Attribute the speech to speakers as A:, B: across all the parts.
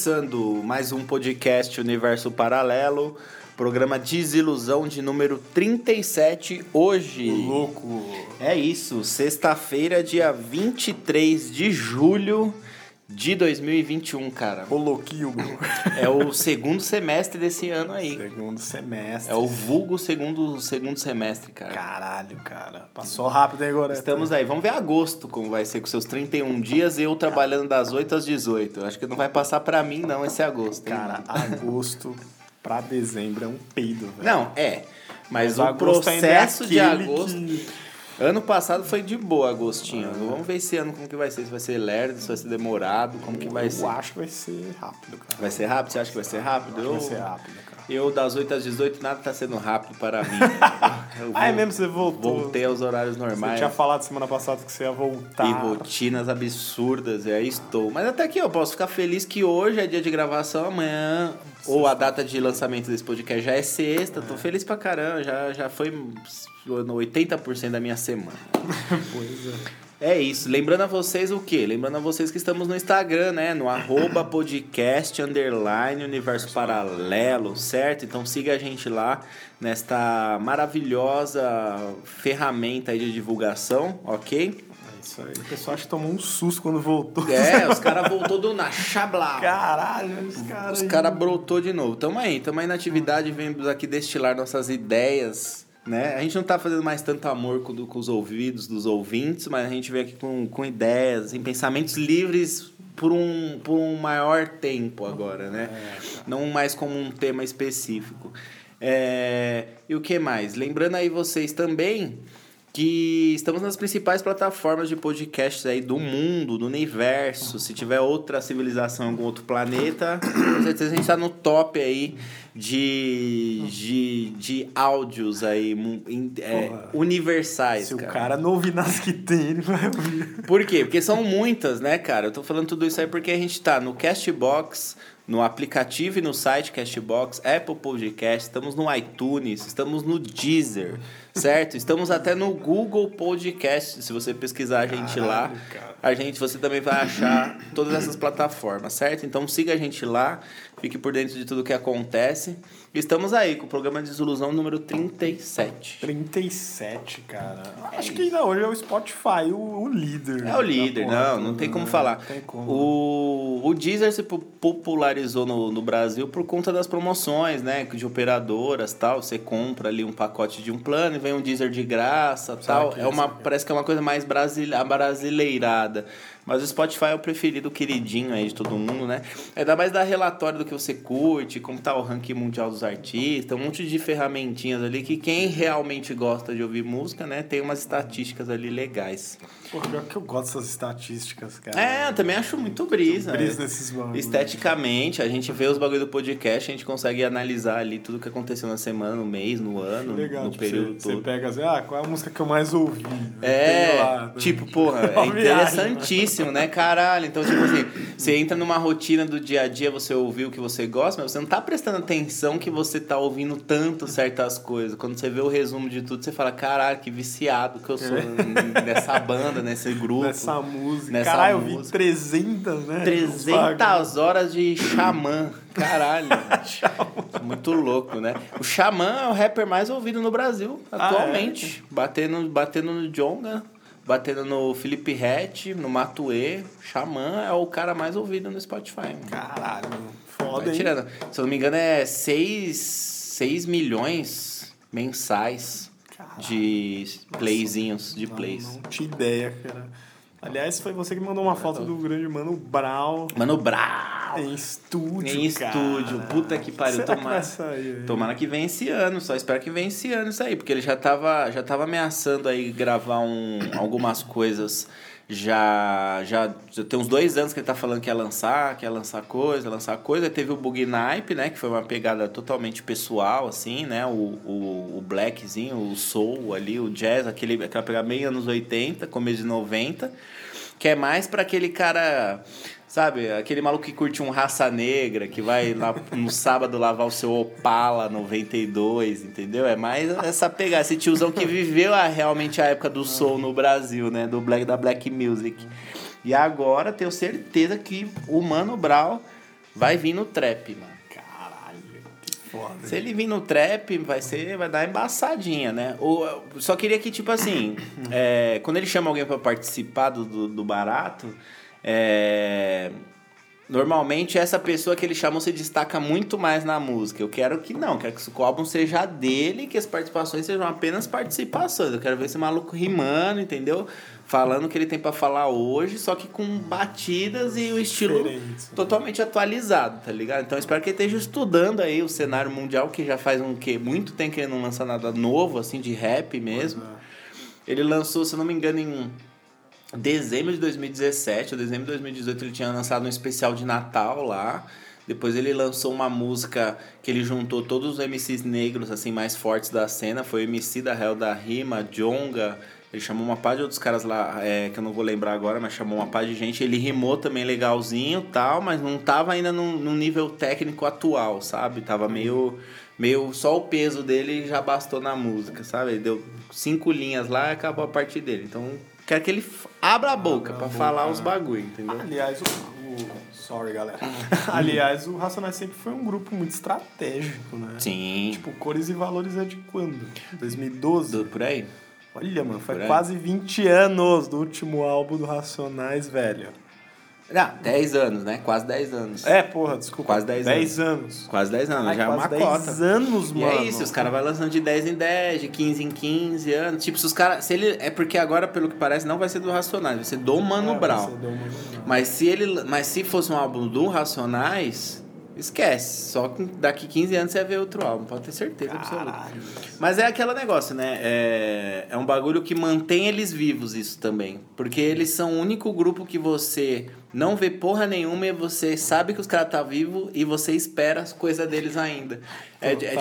A: começando mais um podcast Universo Paralelo, programa Desilusão de número 37 hoje.
B: Louco.
A: É isso, sexta-feira, dia 23 de julho de 2021, cara.
B: Ô louquinho, bro.
A: É o segundo semestre desse ano aí.
B: Segundo semestre.
A: É o vulgo segundo, segundo semestre, cara.
B: Caralho, cara. Passou rápido, hein, agora?
A: Estamos aí. Vamos ver agosto como vai ser com seus 31 dias e eu trabalhando das 8 às 18. Acho que não vai passar pra mim, não, esse agosto. hein?
B: Cara, agosto pra dezembro é um peido, velho.
A: Não, é. Mas,
B: Mas
A: o
B: é
A: processo de
B: aquele
A: agosto.
B: que-
A: Ano passado foi de boa, Agostinho. Vamos ver esse ano como que vai ser. Se vai ser lerdo, se vai ser demorado, como que vai
B: Eu
A: ser.
B: acho que vai ser rápido, cara.
A: Vai ser rápido? Você acha que vai ser rápido?
B: Acho que
A: Eu,
B: vai ser rápido, cara.
A: Eu das 8 às 18, nada tá sendo rápido para mim. Eu
B: Ah, é mesmo? Você voltou?
A: Voltei aos horários
B: Você
A: normais.
B: tinha falado semana passada que você ia voltar.
A: E rotinas absurdas, e aí estou. Mas até aqui eu posso ficar feliz que hoje é dia de gravação, amanhã, ou a data de lançamento desse podcast já é sexta. Tô feliz pra caramba, já, já foi no 80% da minha semana.
B: Pois é.
A: É isso. Lembrando a vocês o quê? Lembrando a vocês que estamos no Instagram, né? No arroba podcast underline universo paralelo, certo? Então siga a gente lá nesta maravilhosa ferramenta aí de divulgação, ok?
B: É isso aí. O pessoal acho que tomou um susto quando voltou.
A: É, os caras voltou do na chabla.
B: Caralho, os caras.
A: Os caras brotou de novo. Tamo aí, tamo aí na atividade, vemos aqui destilar nossas ideias, né? A gente não tá fazendo mais tanto amor com, com os ouvidos dos ouvintes, mas a gente vem aqui com, com ideias, assim, pensamentos livres por um, por um maior tempo agora, né? Não mais como um tema específico. É, e o que mais? Lembrando aí vocês também que estamos nas principais plataformas de podcasts aí do mundo, do universo. Se tiver outra civilização em algum outro planeta, com certeza a gente está no top aí de, de, de áudios aí é,
B: Porra.
A: universais,
B: Se o
A: cara.
B: cara não ouvir nas que tem, ele vai ouvir.
A: Por quê? Porque são muitas, né, cara? Eu tô falando tudo isso aí porque a gente tá no Castbox, no aplicativo e no site Castbox, Apple Podcast, estamos no iTunes, estamos no Deezer, certo? Estamos até no Google Podcast, se você pesquisar a gente lá.
B: Caralho, cara.
A: A gente, você também vai achar todas essas plataformas, certo? Então siga a gente lá, fique por dentro de tudo que acontece. Estamos aí com o programa de Desilusão número 37.
B: 37, cara. Acho que ainda hoje é o Spotify, o, o líder.
A: É o líder, não, não tem como
B: né?
A: falar.
B: Não tem como.
A: O, o Deezer se po- popularizou no, no Brasil por conta das promoções, né? De operadoras tal. Você compra ali um pacote de um plano e vem um Deezer de graça tal. É uma,
B: saquei.
A: parece que é uma coisa mais brasile- brasileirada. Mas o Spotify é o preferido, queridinho aí de todo mundo, né? Ainda mais dar relatório do que você curte, como tá o ranking mundial dos artistas, um monte de ferramentinhas ali que quem realmente gosta de ouvir música, né? Tem umas estatísticas ali legais.
B: Pô, pior que eu gosto dessas estatísticas, cara.
A: É, eu também acho muito brisa.
B: Brisa
A: né?
B: nesses bagulhos.
A: Esteticamente, a gente vê os bagulho do podcast, a gente consegue analisar ali tudo que aconteceu na semana, no mês, no ano,
B: Legal,
A: no
B: tipo,
A: período
B: você,
A: todo.
B: você pega assim, ah, qual é a música que eu mais ouvi?
A: É,
B: lá, né?
A: tipo, porra, é
B: Uma
A: interessantíssimo, né, caralho? Então, tipo assim, você entra numa rotina do dia a dia, você ouviu o que você gosta, mas você não tá prestando atenção que você tá ouvindo tanto certas coisas. Quando você vê o resumo de tudo, você fala, caralho, que viciado que eu sou nessa banda, nesse grupo.
B: Nessa música.
A: Nessa
B: Caralho, eu vi
A: música.
B: 300, né?
A: 300 horas de xamã. Caralho. Muito louco, né? O Xamã é o rapper mais ouvido no Brasil
B: Ah,
A: atualmente. Batendo, batendo no Jonga, batendo no Felipe Hatch, no Matue. Xamã é o cara mais ouvido no Spotify. mano.
B: Caralho, foda,
A: Vai tirando. Se eu não me engano, é 6, 6 milhões mensais de playzinhos, de
B: Não,
A: plays.
B: Não tinha ideia, cara. Aliás, foi você que mandou uma foto do grande Mano Brown
A: Mano, brau!
B: Em estúdio,
A: Em
B: cara.
A: estúdio. Puta que pariu.
B: Será que
A: Tomara, tomara que venha esse ano. Só espero que venha esse ano isso aí. Porque ele já tava, já tava ameaçando aí gravar um, algumas coisas. Já, já, já tem uns dois anos que ele tá falando que ia lançar, que ia lançar coisa, lançar coisa. Aí Teve o Bug Nipe, né? Que foi uma pegada totalmente pessoal, assim, né? O, o, o blackzinho, o soul ali, o jazz, aquele, aquela pegada meio anos 80, começo de 90. Que é mais pra aquele cara, sabe? Aquele maluco que curte um raça negra, que vai lá no sábado lavar o seu Opala 92, entendeu? É mais essa pegada, esse tiozão que viveu a, realmente a época do soul no Brasil, né? Do black da black music. E agora tenho certeza que o Mano Brown vai vir no trap, mano.
B: Caralho, que foda.
A: Se ele vir no trap, vai ser, vai dar embaçadinha, né? Ou, só queria que, tipo assim, é, quando ele chama alguém pra participar do, do, do barato, é, normalmente essa pessoa que ele chamou se destaca muito mais na música. Eu quero que não, quero que o álbum seja dele, que as participações sejam apenas participações. Eu quero ver esse maluco rimando, entendeu? Falando o que ele tem pra falar hoje, só que com batidas e o estilo
B: Diferente.
A: totalmente atualizado, tá ligado? Então espero que ele esteja estudando aí o cenário mundial, que já faz um que muito tempo que ele não lança nada novo, assim, de rap mesmo. Ele lançou, se não me engano, em dezembro de 2017 ou dezembro de 2018 ele tinha lançado um especial de Natal lá. Depois ele lançou uma música que ele juntou todos os MCs negros assim mais fortes da cena. Foi o MC da Hell da Rima, Jonga. Ele chamou uma par de outros caras lá, é, que eu não vou lembrar agora, mas chamou uma par de gente. Ele rimou também legalzinho tal, mas não tava ainda no, no nível técnico atual, sabe? Tava meio, meio. Só o peso dele já bastou na música, sabe? Ele deu cinco linhas lá e acabou a parte dele. Então quero que ele abra a boca
B: Abra a
A: pra
B: boca,
A: falar os
B: né?
A: bagulho, entendeu?
B: Aliás, o, o- Sorry, galera. Aliás, o Racionais sempre foi um grupo muito estratégico, né?
A: Sim.
B: Tipo, Cores e Valores é de quando? 2012?
A: Do- por aí?
B: Olha, mano, foi quase 20 anos do último álbum do Racionais, velho.
A: Ah, 10 anos, né? Quase 10 anos.
B: É, porra, desculpa.
A: Quase 10
B: 10 anos.
A: Quase 10 anos,
B: Ai,
A: já é uma
B: 10
A: cota.
B: anos,
A: E
B: mano.
A: é isso, os caras vão lançando de 10 em 10, de 15 em 15 anos. Tipo, se os caras. Se ele. É porque agora, pelo que parece, não vai ser do Racionais, vai ser do Mano
B: É,
A: Brown.
B: você deu uma-
A: Mas se ele. Mas se fosse um álbum do Racionais, esquece. Só que daqui 15 anos você vai ver outro álbum, pode ter certeza absoluta.
B: Caralho.
A: Mas é aquele negócio, né? É, é um bagulho que mantém eles vivos, isso também. Porque eles são o único grupo que você não vê porra nenhuma e você sabe que os caras tá vivo e você espera as coisas deles ainda. É, é,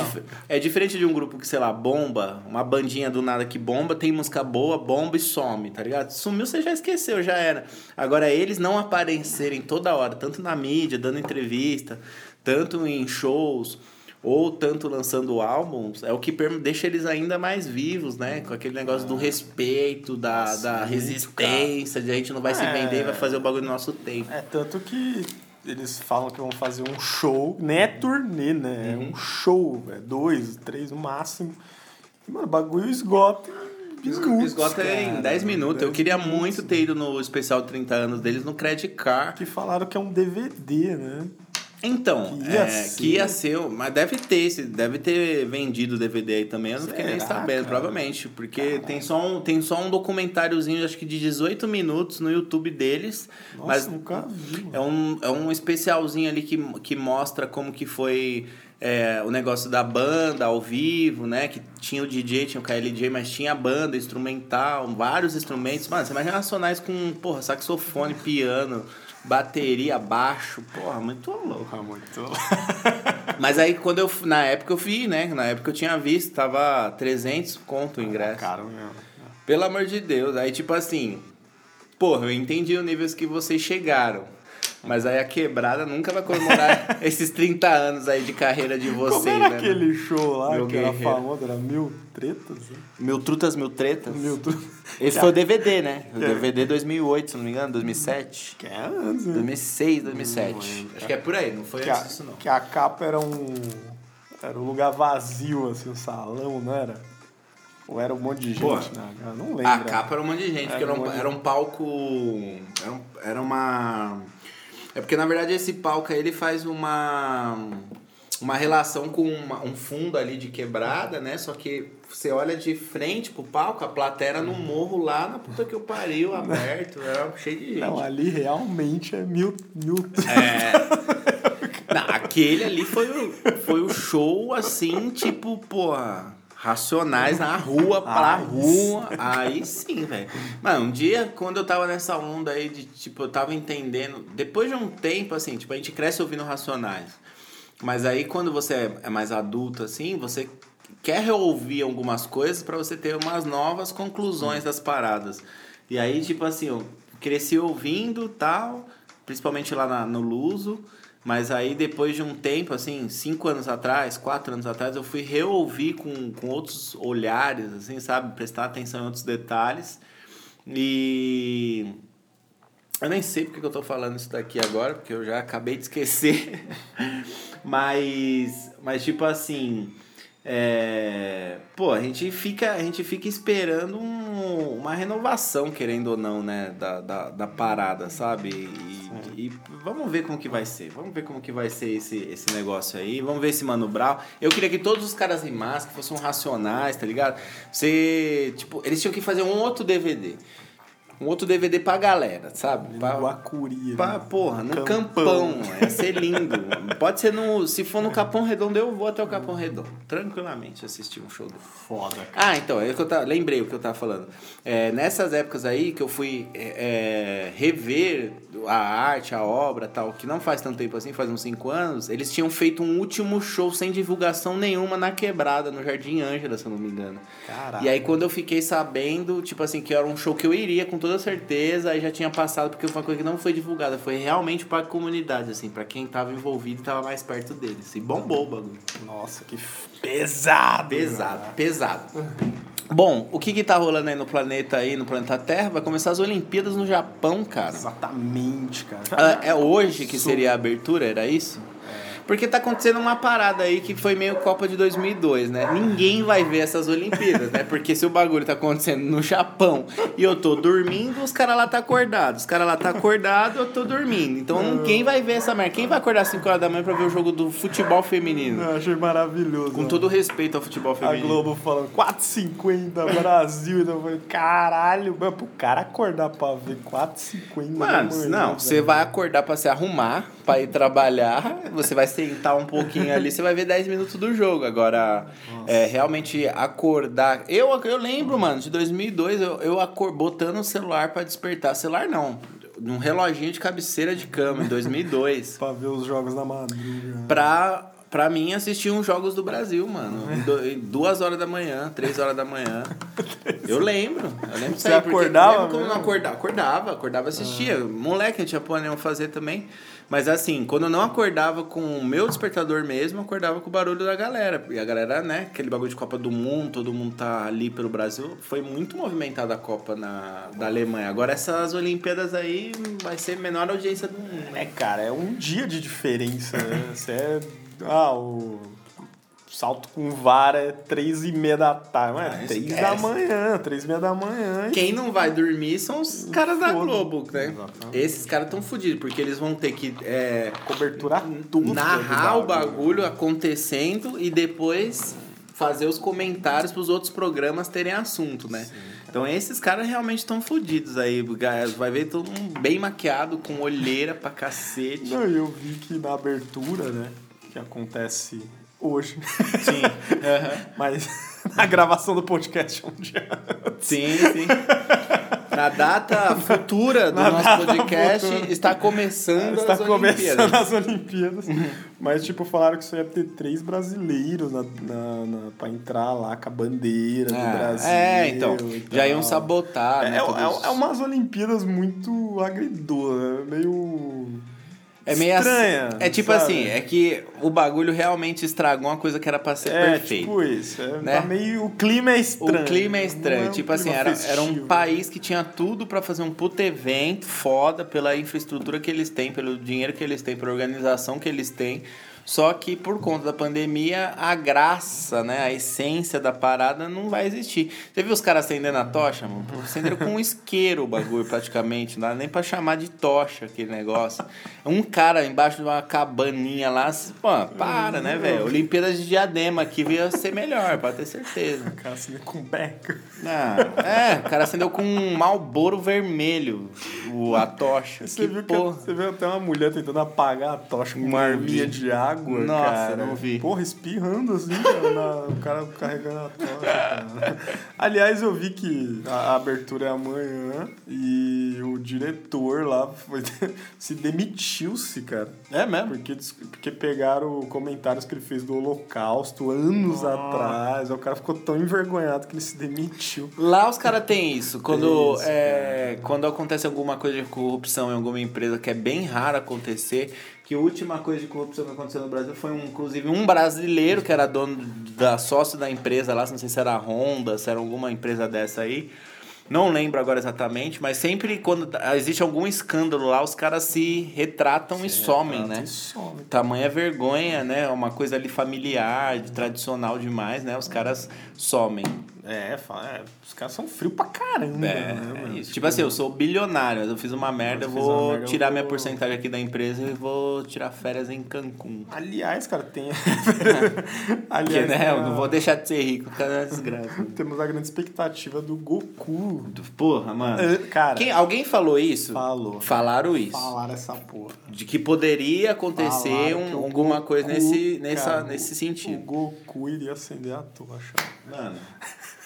A: é diferente de um grupo que, sei lá, bomba, uma bandinha do nada que bomba, tem música boa, bomba e some, tá ligado? Sumiu, você já esqueceu, já era. Agora, eles não aparecerem toda hora, tanto na mídia, dando entrevista, tanto em shows ou tanto lançando álbuns, é o que deixa eles ainda mais vivos, né? Com aquele negócio do respeito, da,
B: Nossa,
A: da resistência, de a gente não vai se
B: É.
A: vender e vai fazer o bagulho no nosso tempo.
B: É, tanto que eles falam que vão fazer um show, nem é turnê, né? É
A: Uhum.
B: um show, é dois, três no máximo. E, mano, o bagulho esgota minutos.
A: Esgota em
B: cara.
A: 10 minutos. Eu
B: 10
A: queria
B: minutos.
A: muito ter ido no especial 30 anos deles no Credit Car.
B: Que falaram que é um DVD, né?
A: Então,
B: Que ia
A: é,
B: ser.
A: que ia ser, mas deve ter, deve ter vendido o DVD aí também, eu não fiquei nem
B: Será,
A: sabendo,
B: cara?
A: provavelmente, porque tem só, um, tem só um documentáriozinho, acho que de 18 minutos no YouTube deles,
B: Nossa,
A: mas
B: nunca vi, mano.
A: é um, é um especialzinho ali que, que mostra como que foi é, o negócio da banda ao vivo, né? Que tinha o DJ, tinha o KLJ, mas tinha a banda, instrumental, vários instrumentos. Mano, você imagina nacionais com, porra, saxofone, piano, bateria, baixo, porra, muito louco.
B: Ah, muito.
A: Mas aí quando eu, na época eu vi, né? Na época eu tinha visto, tava 300 conto o ingresso.
B: Caro mesmo.
A: Pelo amor de Deus. Aí, tipo assim, porra, eu entendi o níveis que vocês chegaram. Mas aí a quebrada nunca vai comemorar esses 30 anos aí de carreira de vocês,
B: Como era
A: né?
B: aquele show lá
A: Meu
B: que era
A: guerreiro.
B: famoso? Era Mil Tretas? né?
A: Mil trutas, mil tretas.
B: Mil Tretas.
A: Esse foi o DVD, né? O
B: É.
A: DVD 2008, se não me engano, 2007.
B: Que é antes, né?
A: 2006, 2007.
B: lembro.
A: Acho que é por aí, não foi
B: Que a,
A: antes disso não.
B: que a capa era um. Era um lugar vazio, assim, um salão, não era? Ou era um monte de gente?
A: Pô,
B: né? Eu não lembro.
A: A capa era um monte de gente, porque
B: Era
A: era
B: um
A: um,
B: monte de-
A: era um palco. Era, um- era uma. É porque na verdade esse palco aí ele faz uma. Uma relação com uma- um fundo ali de quebrada, né? Só que você olha de frente pro palco, a plateia no morro lá na puta que eu pariu, aberto, era cheio de gente.
B: Não, ali realmente é mil. mil...
A: É. Não, aquele ali foi o, foi o show assim, tipo, porra. Racionais na rua, pra
B: Ai,
A: rua. Aí sim, velho. Mano, um dia, quando eu tava nessa onda aí de, tipo, eu tava entendendo. Depois de um tempo, assim, tipo, a gente cresce ouvindo Racionais. Mas aí, quando você é- é mais adulto, assim, você quer reouvir algumas coisas pra você ter umas novas conclusões das paradas. E aí, tipo assim, eu cresci ouvindo tal, principalmente lá na- no Luso. Mas aí, depois de um tempo, assim, cinco anos atrás, quatro anos atrás, eu fui reouvir com, com outros olhares, assim, sabe? Prestar atenção em outros detalhes. E Eu nem sei porque que eu tô falando isso daqui agora, porque eu já acabei de esquecer. mas, mas tipo assim, é, pô, a gente fica, a gente fica esperando um, uma renovação, querendo ou não, né, da, da, da parada, sabe? E, e, vamos ver como que vai ser. Vamos ver como que vai ser esse, esse negócio aí. Vamos ver esse Mano Brown. Eu queria que todos os caras em máscara fossem racionais, tá ligado? Você, tipo, eles tinham que fazer um outro DVD um outro DVD pra galera, sabe? Pra,
B: Guacuri.
A: pra,
B: né?
A: porra, no
B: Campão.
A: campão. Ia ser lindo. Pode ser no. Se for no Capão Redondo, eu vou até o Capão Redondo. Tranquilamente assistir um show do.
B: Foda, cara.
A: Ah, então, é o que eu tava, lembrei o que eu tava falando. É, nessas épocas aí que eu fui é, é, rever a arte, a obra tal, que não faz tanto tempo assim, faz uns 5 anos, eles tinham feito um último show sem divulgação nenhuma na quebrada, no Jardim Ângela, se eu não me engano.
B: Caralho.
A: E aí quando eu fiquei sabendo, tipo assim, que era um show que eu iria com toda certeza, aí já tinha passado, porque foi uma coisa que não foi divulgada, foi realmente pra comunidade, assim, pra quem tava envolvido e tava mais perto deles. E bombou o bagulho.
B: Nossa, que pesado.
A: Pesado, pesado. Bom, o que que tá rolando aí no planeta aí, no planeta Terra? Vai começar as Olimpíadas no Japão, cara.
B: Exatamente, cara.
A: Ah, É hoje que seria a abertura, era isso? Porque tá acontecendo uma parada aí que foi meio Copa de 2002, né? Ninguém vai ver essas Olimpíadas, né? Porque se o bagulho tá acontecendo no Japão e eu tô dormindo, os caras lá tá acordados. Os caras lá tá acordado, eu tô dormindo. Então ninguém vai ver essa merda. Quem vai acordar às 5 horas da manhã pra ver o jogo do futebol feminino?
B: Eu achei maravilhoso.
A: Com
B: ó.
A: todo respeito ao futebol
B: A
A: feminino.
B: Globo falando 4,50 Brasil. Então eu falei, caralho, mano, pro cara acordar pra ver 4,50.
A: Mano, não, você vai acordar pra se arrumar, pra ir trabalhar, você vai sentar um pouquinho ali, você vai ver 10 minutos do jogo. Agora, é, realmente acordar. Eu, eu lembro, mano, de 2002, eu, eu acor, botando o celular pra despertar. Celular não, num reloginho de cabeceira de cama, em 2002.
B: Pra ver os jogos na madruga.
A: pra, pra mim assistir uns jogos do Brasil, mano. Em duas horas da manhã, três horas da manhã. Eu lembro. Eu lembro disso
B: Você
A: aí,
B: acordava
A: lembro eu não
B: mesmo?
A: acordava. Acordava, acordava e assistia. Moleque, não tinha porra nenhuma fazer também. Mas assim, quando eu não acordava com o meu despertador mesmo, eu acordava com o barulho da galera. E a galera, né, aquele bagulho de Copa do Mundo, todo mundo tá ali pelo Brasil. Foi muito movimentada a Copa na, da Alemanha. Agora essas Olimpíadas aí vai ser menor audiência do mundo.
B: É, cara, é um dia de diferença, né? Você é. Ah, o. Salto com vara é três e meia da tarde.
A: Ah,
B: é três
A: esquece.
B: da manhã, três e meia da manhã.
A: Quem não vai dormir são os caras da. Globo, né?
B: Exatamente.
A: Esses caras estão fodidos, porque eles vão ter que é,
B: Cobertura tudo.
A: narrar o bagulho acontecendo e depois fazer os comentários pros outros programas terem assunto, né? Então esses caras realmente estão fodidos aí. Vai ver todo mundo bem maquiado, com olheira pra cacete.
B: Não, eu vi que na abertura, né? Que acontece hoje.
A: Sim. aham.
B: Mas na gravação do podcast um dia antes.
A: Sim, sim. Na data futura do
B: Na
A: nosso podcast
B: futura.
A: está começando
B: Está
A: as
B: começando
A: Olimpíadas.
B: as Olimpíadas. Mas, tipo, falaram que só ia ter três brasileiros na, na, na, pra entrar lá com a bandeira do
A: Ah,
B: Brasil.
A: é, então. Já iam sabotar,
B: É,
A: né?
B: é, é, é umas Olimpíadas muito agridoce, meio.
A: É meio
B: estranha.
A: É tipo
B: sabe?
A: assim, é que o bagulho realmente estragou uma coisa que era pra ser
B: É,
A: perfeita.
B: tipo isso. É,
A: né?
B: tá meio, o clima é estranho.
A: O clima é
B: Não
A: estranho.
B: um
A: tipo assim, era, era um
B: festivo.
A: país que tinha tudo pra fazer um puto evento foda pela infraestrutura que eles têm, pelo dinheiro que eles têm, pela organização que eles têm. Só que por conta da pandemia, a graça, né, a essência da parada não vai existir. Você viu os caras acendendo a tocha, mano? Acenderam com um isqueiro o bagulho, praticamente. Não dá nem pra chamar de tocha aquele negócio. Um cara embaixo de uma cabaninha lá, pô, para, né, velho? Olimpíadas de diadema aqui ia ser melhor, pode ter certeza.
B: Cara, assim, com beca.
A: Ah, é, o cara acendeu com um malboro vermelho o, a tocha.
B: Você
A: que
B: viu, que, você viu até uma mulher tentando apagar a tocha com uma arminha. de água,
A: Nossa,
B: cara.
A: não vi.
B: Porra, espirrando assim, cara, na- o cara carregando a tocha. Aliás, eu vi que a abertura é amanhã e o diretor lá foi, se demitiu-se, cara.
A: É mesmo?
B: Porque, porque pegaram comentários que ele fez do Holocausto anos atrás. O cara ficou tão envergonhado que ele se demitiu.
A: Lá os caras têm isso. Quando,
B: isso,
A: é, quando acontece alguma coisa de corrupção em alguma empresa, que é bem raro acontecer, que a última coisa de corrupção que aconteceu no Brasil foi, um, inclusive, um brasileiro que era dono da sócio da empresa lá, não sei se era a Honda, se era alguma empresa dessa aí. Não lembro agora exatamente, mas sempre quando existe algum escândalo lá, os caras se retratam e somem, né?
B: E some.
A: Tamanha vergonha, né? Uma coisa ali familiar, tradicional demais, né? Os caras somem.
B: É, fa- é, os caras são frios pra caramba.
A: É,
B: né,
A: é isso. Tipo assim, eu sou bilionário, eu fiz uma merda, eu vou
B: uma merda, eu
A: tirar minha
B: vou-
A: porcentagem aqui da empresa e vou tirar férias em Cancún.
B: Aliás, cara, tem.
A: Porque,
B: Aliás,
A: né,
B: tem
A: eu não vou deixar de ser rico causa da desgraça.
B: temos a grande expectativa do Goku.
A: Porra, mano.
B: É, Cara,
A: Quem, alguém falou isso?
B: falou.
A: Falaram isso.
B: Falaram essa porra.
A: De que poderia acontecer um-
B: que o
A: alguma coisa
B: Goku,
A: nesse, nessa,
B: cara,
A: nesse
B: O
A: sentido.
B: Goku iria acender a tocha.
A: Mano.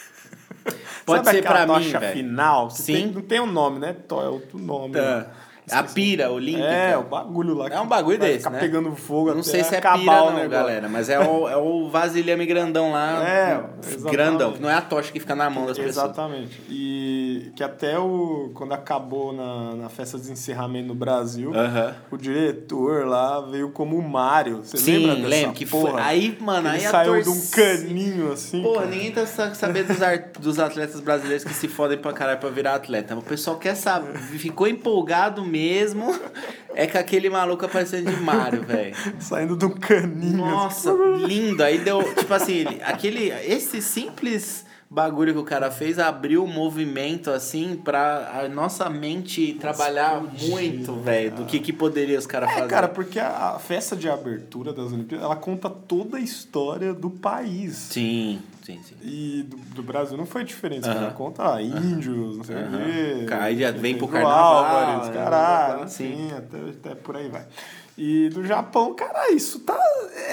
A: Pode
B: Sabe
A: ser pra mim,
B: tocha
A: velho.
B: final?
A: Sim.
B: tem- não tem um nome, né? É outro nome.
A: Tá.
B: né?
A: A pira olímpica.
B: É, o bagulho lá.
A: É um bagulho desse,
B: ficar
A: né?
B: pegando fogo
A: Não sei se é pira não,
B: negócio.
A: galera, mas é o, é o vasilhame grandão lá.
B: É,
A: grandão.
B: exatamente.
A: que Não é a tocha que fica na mão das pessoas.
B: Exatamente. E que até o quando acabou na, na festa de encerramento no Brasil,
A: Aham.
B: o diretor lá veio como o Mário. Você
A: Sim,
B: lembra dessa
A: lembro que foi.
B: porra?
A: Aí, mano,
B: Ele
A: aí
B: saiu de
A: torcida-
B: um caninho assim.
A: Pô,
B: cara.
A: ninguém tá sa- sabendo dos, ar- dos atletas brasileiros que se fodem pra caralho pra virar atleta. O pessoal quer saber. Ficou empolgado mesmo. É com aquele maluco aparecendo de Mario, velho.
B: Saindo um caninho.
A: Nossa, lindo. Aí deu, tipo assim, ele- aquele, esse simples bagulho que o cara fez abriu um movimento assim pra a nossa mente trabalhar muito, velho, do que que poderia os caras
B: É,
A: fazer.
B: cara, porque a, a festa de abertura das Olimpíadas, ela conta toda a história do país.
A: Sim, sim, sim.
B: E do, do Brasil não foi diferente.
A: Aham.
B: Ela conta índios, não sei o quê.
A: Aí já vem pro carnaval,
B: Álvares,
A: né?
B: caralho,
A: Sim.
B: sim, até, até por aí vai. E do Japão, cara, isso tá.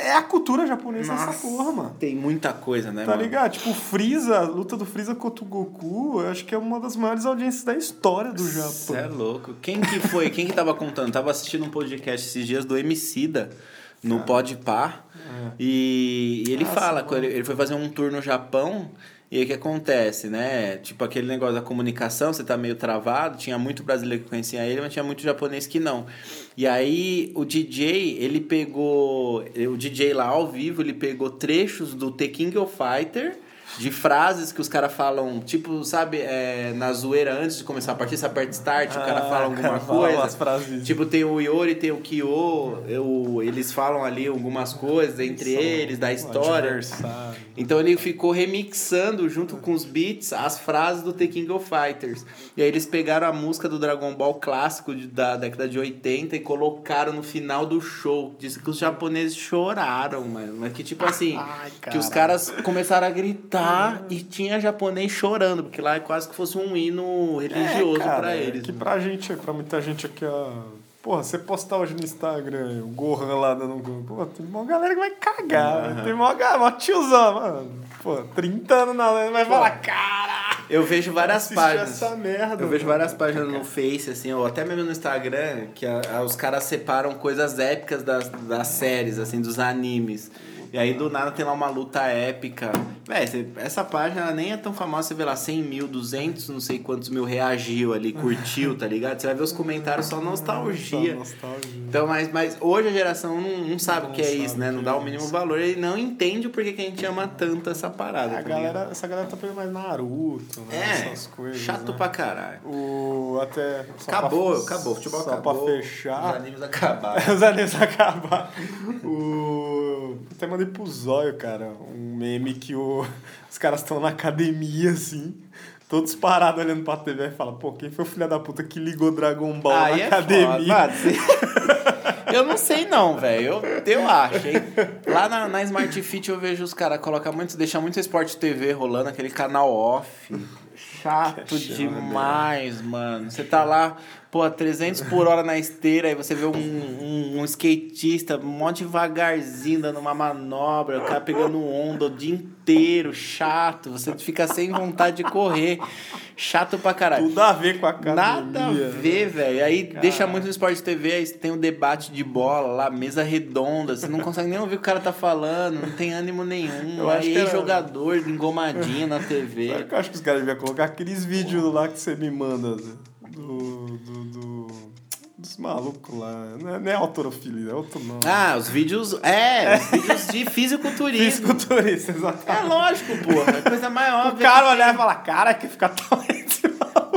B: É a cultura japonesa essa porra, mano.
A: Tem muita coisa, né,
B: Tá
A: mano?
B: ligado? Tipo, o Freeza, a luta do Freeza contra o Goku, eu acho que é uma das maiores audiências da história do Japão.
A: Você é louco. Quem que foi? Quem que tava contando? Tava assistindo um podcast esses dias do Emicida no Podpah. E, e ele fala, ele foi fazer um tour no Japão. E aí o que acontece, né? Tipo aquele negócio da comunicação, você tá meio travado. Tinha muito brasileiro que conhecia ele, mas tinha muito japonês que não. E aí o DJ, ele pegou. O DJ lá ao vivo, ele pegou trechos do The King of Fighter. De frases que os caras falam, tipo, sabe, é, na zoeira antes de começar a partida, você aperta start, o cara
B: Ah,
A: fala alguma
B: cara, fala
A: coisa.
B: frases.
A: Tipo, tem o Iori, tem o Kyo, eu, eles falam ali algumas coisas entre eles, da história.
B: Adversário.
A: Então ele ficou remixando junto com os beats as frases do The King of Fighters. E aí eles pegaram a música do Dragon Ball clássico de- da década de 80 e colocaram no final do show. Disse que os japoneses choraram, mano. Mas que tipo assim,
B: Ai,
A: que os caras começaram a gritar e tinha japonês chorando, porque lá é quase que fosse um hino religioso
B: É,
A: pra
B: é
A: eles.
B: Que
A: né?
B: pra gente, pra muita gente aqui, ó. Porra, você postar hoje no Instagram o Gohan lá dando um gol. Pô, tem uma galera que vai cagar. né? Tem uma galera, uma tiozão, mano. Pô, 30 anos na lenda, vai falar, cara!
A: Eu vejo várias
B: assiste
A: páginas.
B: essa merda.
A: Eu vejo
B: mano."
A: várias páginas no Face, assim, ou até mesmo no Instagram, que a- a- os caras separam coisas épicas das, das séries, assim, dos animes. E aí do nada tem lá uma luta épica. Véi, essa página ela nem é tão famosa, você vê lá 100 mil, 200, não sei quantos mil reagiu ali, curtiu, tá ligado? Você vai ver os comentários só nostalgia.
B: Só nostalgia.
A: Então, mas, mas hoje a geração não, não sabe o que é isso, né? Não
B: que
A: dá
B: é
A: o mínimo
B: isso.
A: valor e não entende o porquê que a gente ama tanto essa parada.
B: A
A: tá
B: galera, essa galera tá pegando mais Naruto, né?
A: É,
B: Essas coisas.
A: chato
B: né?
A: pra caralho.
B: O, até. só
A: Acabou,
B: pra-
A: acabou. Futebol
B: só
A: acabou.
B: pra
A: Os
B: fechar.
A: animes acabaram.
B: Os animes acabaram. O... Até mandei pro Zóio, cara, um meme que o... os caras estão na academia, assim, todos parados olhando pra TV e falam, pô, quem foi o filho da puta que ligou Dragon Ball
A: Aí
B: na
A: é
B: academia?
A: foda. Eu não sei não, velho. Eu, eu acho, hein? Lá na, na Smart Fit eu vejo os caras colocar muito, deixar muito Sport TV rolando, aquele canal off. Chato
B: Chama
A: demais, mano. Você tá lá, pô, 300 por hora na esteira, aí você vê um, um, um skatista mó devagarzinho dando uma manobra, o cara pegando onda o dia inteiro, chato. Você fica sem vontade de correr. Chato pra caralho.
B: Tudo a ver com a academia.
A: Nada a ver, velho. Aí deixa muito no Sport TV, aí tem um debate de bola lá, mesa redonda, você não consegue nem ouvir o que o cara tá falando, não tem ânimo nenhum.
B: Eu acho
A: aí
B: que era-
A: jogador engomadinho na TV.
B: o que eu acho que os caras deviam colocar? Aqueles vídeos lá que você me manda do... do, do dos malucos lá. Não é, não é autorofilia, é outro nome.
A: Ah, os vídeos. É, os vídeos de fisiculturismo.
B: Fisiculturista,
A: É
B: exatamente.
A: lógico, porra. É coisa mais
B: O cara olhar e falar, cara, que fica tão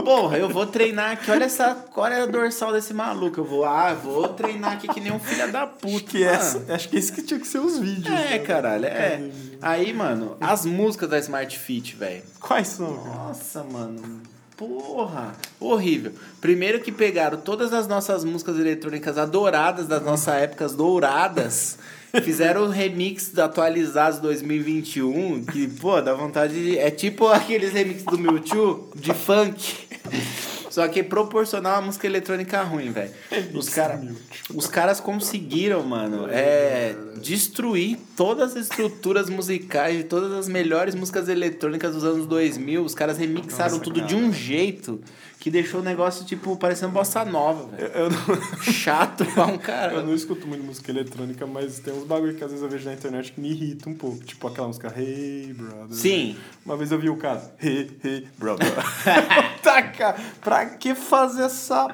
A: Porra, eu vou treinar aqui, olha essa. Olha a dorsal desse maluco. Eu vou, ah, vou treinar aqui que nem um filho da puta.
B: Que essa, acho que esse que tinha que ser os vídeos.
A: É,
B: né?
A: caralho, é. Aí, mano, as músicas da Smart Fit, velho.
B: Quais são?
A: Nossa, mano. Porra, horrível. Primeiro que pegaram todas as nossas músicas eletrônicas adoradas das nossas épocas douradas, fizeram remix atualizados 2021, que, pô, dá vontade de... É tipo aqueles remixes do Mewtwo de funk. Só que proporcional a música eletrônica ruim, velho. Os, cara, os caras conseguiram, mano, é, destruir todas as estruturas musicais de todas as melhores músicas eletrônicas dos anos 2000. Os caras remixaram
B: Nossa,
A: tudo
B: cara.
A: de um jeito que deixou o negócio, tipo, parecendo bossa nova, velho.
B: Eu não,
A: Chato pra um
B: eu
A: cara.
B: não escuto muito música eletrônica, mas tem uns bagulho que às vezes eu vejo na internet que me irrita um pouco. Tipo aquela música Hey Brother.
A: Sim.
B: Uma vez eu vi o cara, Hey, hey, brother. tá, cara, pra que fazer essa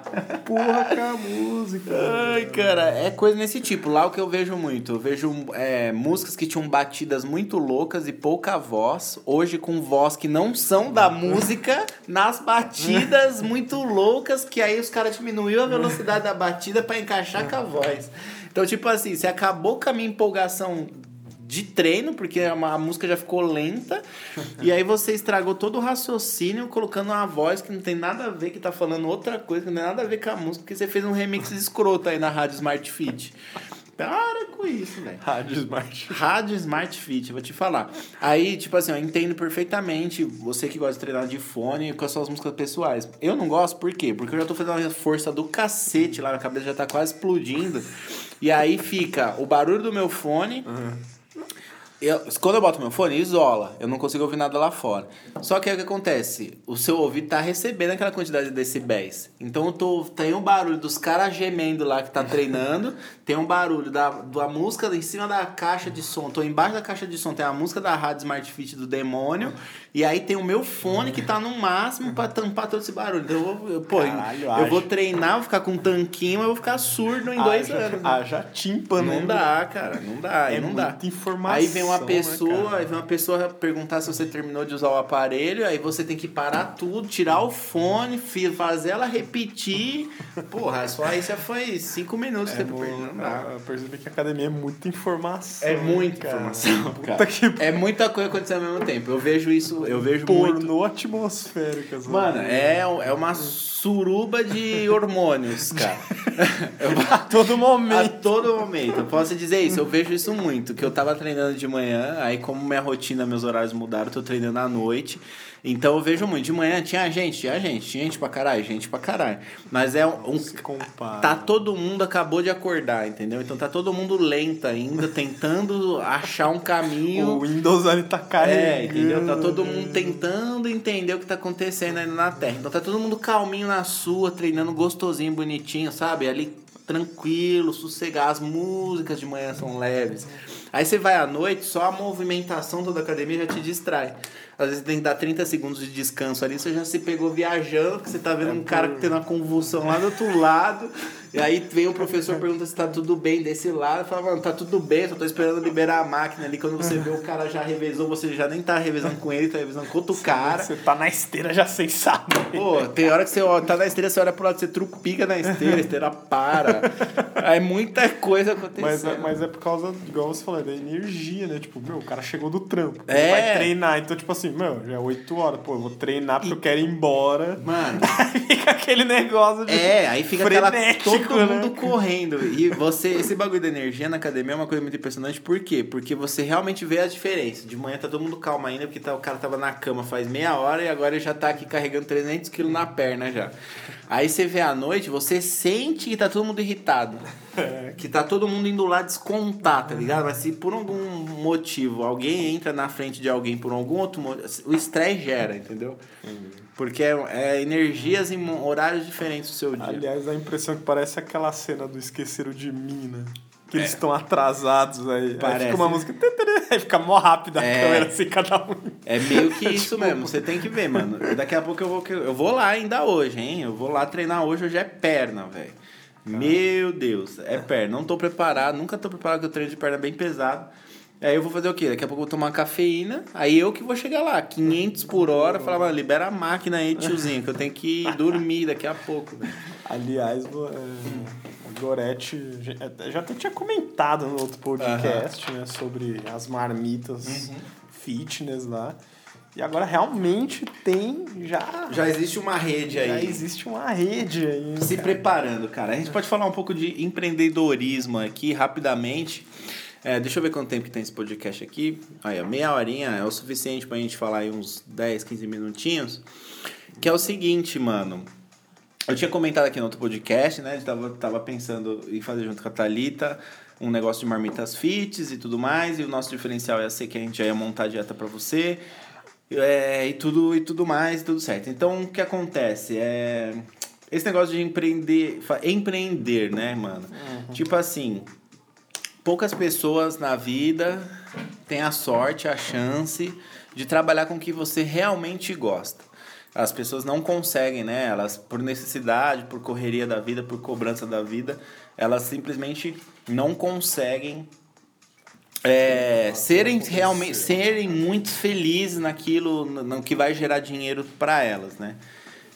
B: porra com a música?
A: Ai, cara, é coisa nesse tipo. Lá o que eu vejo muito, eu vejo é, músicas que tinham batidas muito loucas e pouca voz. Hoje com voz que não são da música, nas batidas muito loucas, que aí os caras diminuíram a velocidade da batida pra encaixar com a voz. Então, tipo assim, você acabou com a minha empolgação de treino, porque a música já ficou lenta, e aí você estragou todo o raciocínio colocando uma voz que não tem nada a ver, que tá falando outra coisa, que não tem nada a ver com a música, porque você fez um remix escroto aí na Rádio Smart Fit. Para com isso, velho.
B: Rádio Smart.
A: Rádio Smart Fit, vou te falar. Aí, tipo assim, eu entendo perfeitamente você que gosta de treinar de fone com as suas músicas pessoais. Eu não gosto, por quê? Porque eu já tô fazendo uma força do cacete lá, minha cabeça já tá quase explodindo. E aí fica o barulho do meu fone. Eu, quando eu boto meu fone, isola. Eu não consigo ouvir nada lá fora. Só que aí o que acontece? O seu ouvido tá recebendo aquela quantidade de decibéis. Então eu tô, tem um barulho dos caras gemendo lá que tá treinando. tem um barulho da, da música em cima da caixa de som. Tô embaixo da caixa de som, tem a música da Rádio Smart Fit do Demônio. E aí tem o meu fone que tá no máximo pra tampar todo esse barulho. Então eu vou, eu, pô,
B: Caralho,
A: eu vou treinar, vou ficar com um tanquinho, mas eu vou ficar surdo em dois
B: Haja-
A: anos. né?
B: Haja tímpano.
A: Não dá, cara, não dá,
B: É
A: não dá.
B: informação,
A: Aí vem uma
B: né,
A: pessoa,
B: cara?
A: aí vem uma pessoa perguntar se você terminou de usar o aparelho, aí você tem que parar tudo, tirar o fone, fazer ela repetir. Porra, só aí já foi cinco minutos
B: É,
A: perdeu, não dá.
B: eu percebi que a academia é muita informação.
A: É muita
B: cara.
A: informação, cara.
B: que
A: É muita coisa acontecendo ao mesmo tempo. Eu vejo isso, eu vejo muito.
B: pornô atmosférica. sabe?
A: Mano, é, é uma suruba de hormônios, cara.
B: a todo
A: A
B: momento.
A: todo momento. Eu posso dizer isso, eu vejo isso muito. Que eu tava treinando de manhã, aí como minha rotina, meus horários mudaram, eu tô treinando à noite. Então eu vejo muito. De manhã tinha gente, tinha gente, tinha gente pra caralho, gente pra caralho. Mas é um.
B: Compara.
A: Tá todo mundo acabou de acordar, entendeu? Então tá todo mundo lento ainda, tentando achar um caminho.
B: O Windows ali tá carregando.
A: É, entendeu? Tá todo mundo tentando entender o que tá acontecendo aí na Terra. Então tá todo mundo calminho na sua, treinando gostosinho, bonitinho, sabe? Ali tranquilo, sossegado. As músicas de manhã são leves. Aí você vai à noite, só a movimentação toda a academia já te distrai. Às vezes tem que dar 30 segundos de descanso ali, você já se pegou viajando, porque você tá vendo um cara que tem uma convulsão lá do outro lado. E aí vem o professor pergunta se tá tudo bem desse lado. Fala, mano, tá tudo bem, só tô esperando liberar a máquina ali. Quando você vê o cara já revezou, você já nem tá revezando com ele, tá revezando com outro cara.
B: Você tá na esteira já sem saber.
A: Pô, tem hora que você ó, tá na esteira, você olha pro lado, você trupica na esteira, a esteira para. Aí muita coisa acontecendo.
B: Mas, é- mas é por causa, igual você falou, da energia, né? Tipo, meu, o cara chegou do trampo.
A: É.
B: Vai treinar. Então, tipo assim, meu, já é 8 horas. Pô, eu vou treinar porque eu quero ir embora.
A: Mano,
B: Aí fica aquele negócio de.
A: É, aí fica aquela, todo
B: né?
A: mundo correndo. E você, esse bagulho da energia na academia é uma coisa muito impressionante. Por quê? Porque você realmente vê a diferença. De manhã tá todo mundo calmo ainda, porque tá, o cara tava na cama faz meia hora e agora ele já tá aqui carregando 300 quilos na perna já. Aí você vê à noite, você sente que tá todo mundo irritado. Que tá todo mundo indo lá descontar, tá ligado? Mas se por algum motivo alguém entra na frente de alguém por algum outro motivo, o estresse gera, entendeu? Porque é, é energias em horários diferentes do seu dia.
B: Aliás, a impressão que parece aquela cena do Esqueceram de Mim, né? Que eles estão atrasados aí. Aí
A: É. Parece.
B: fica uma música. Aí fica mó rápida a
A: É.
B: câmera assim, cada um.
A: É meio que isso
B: Tipo-
A: mesmo, você tem que ver, mano. Daqui a pouco eu vou, eu vou lá ainda hoje, hein? Eu vou lá treinar hoje, hoje é perna, velho. Meu Deus, é perna. Não tô preparado, nunca tô preparado, que eu treino de perna bem pesado. Aí eu vou fazer o quê? Daqui a pouco eu vou tomar cafeína, aí eu que vou chegar lá, 500 por hora, falar, mano, libera a máquina aí, tiozinho, que eu tenho que dormir daqui a pouco.
B: Aliás, é, o Goretti já, já até tinha comentado no outro podcast, né, sobre as marmitas fitness lá. E agora realmente tem já.
A: Já existe uma rede aí.
B: Já existe uma rede aí.
A: Se cara. preparando, cara. A gente pode falar um pouco de empreendedorismo aqui rapidamente. É, deixa eu ver quanto tempo que tem esse podcast aqui. Aí, meia horinha é o suficiente pra gente falar aí uns 10, 15 minutinhos. Que é o seguinte, mano. Eu tinha comentado aqui no outro podcast, né? A gente tava, tava pensando em fazer junto com a Thalita um negócio de marmitas fits e tudo mais. E o nosso diferencial ia ser que a gente já ia montar a dieta pra você. É, e tudo e tudo mais, tudo certo. Então, o que acontece? É... Esse negócio de empreender... Empreender, né, mano? Uhum. Tipo assim poucas pessoas na vida têm a sorte, a chance de trabalhar com o que você realmente gosta. As pessoas não conseguem, né? Elas, por necessidade, por correria da vida, por cobrança da vida, elas simplesmente não conseguem é, serem realmente serem muito felizes naquilo no que vai gerar dinheiro para elas, né?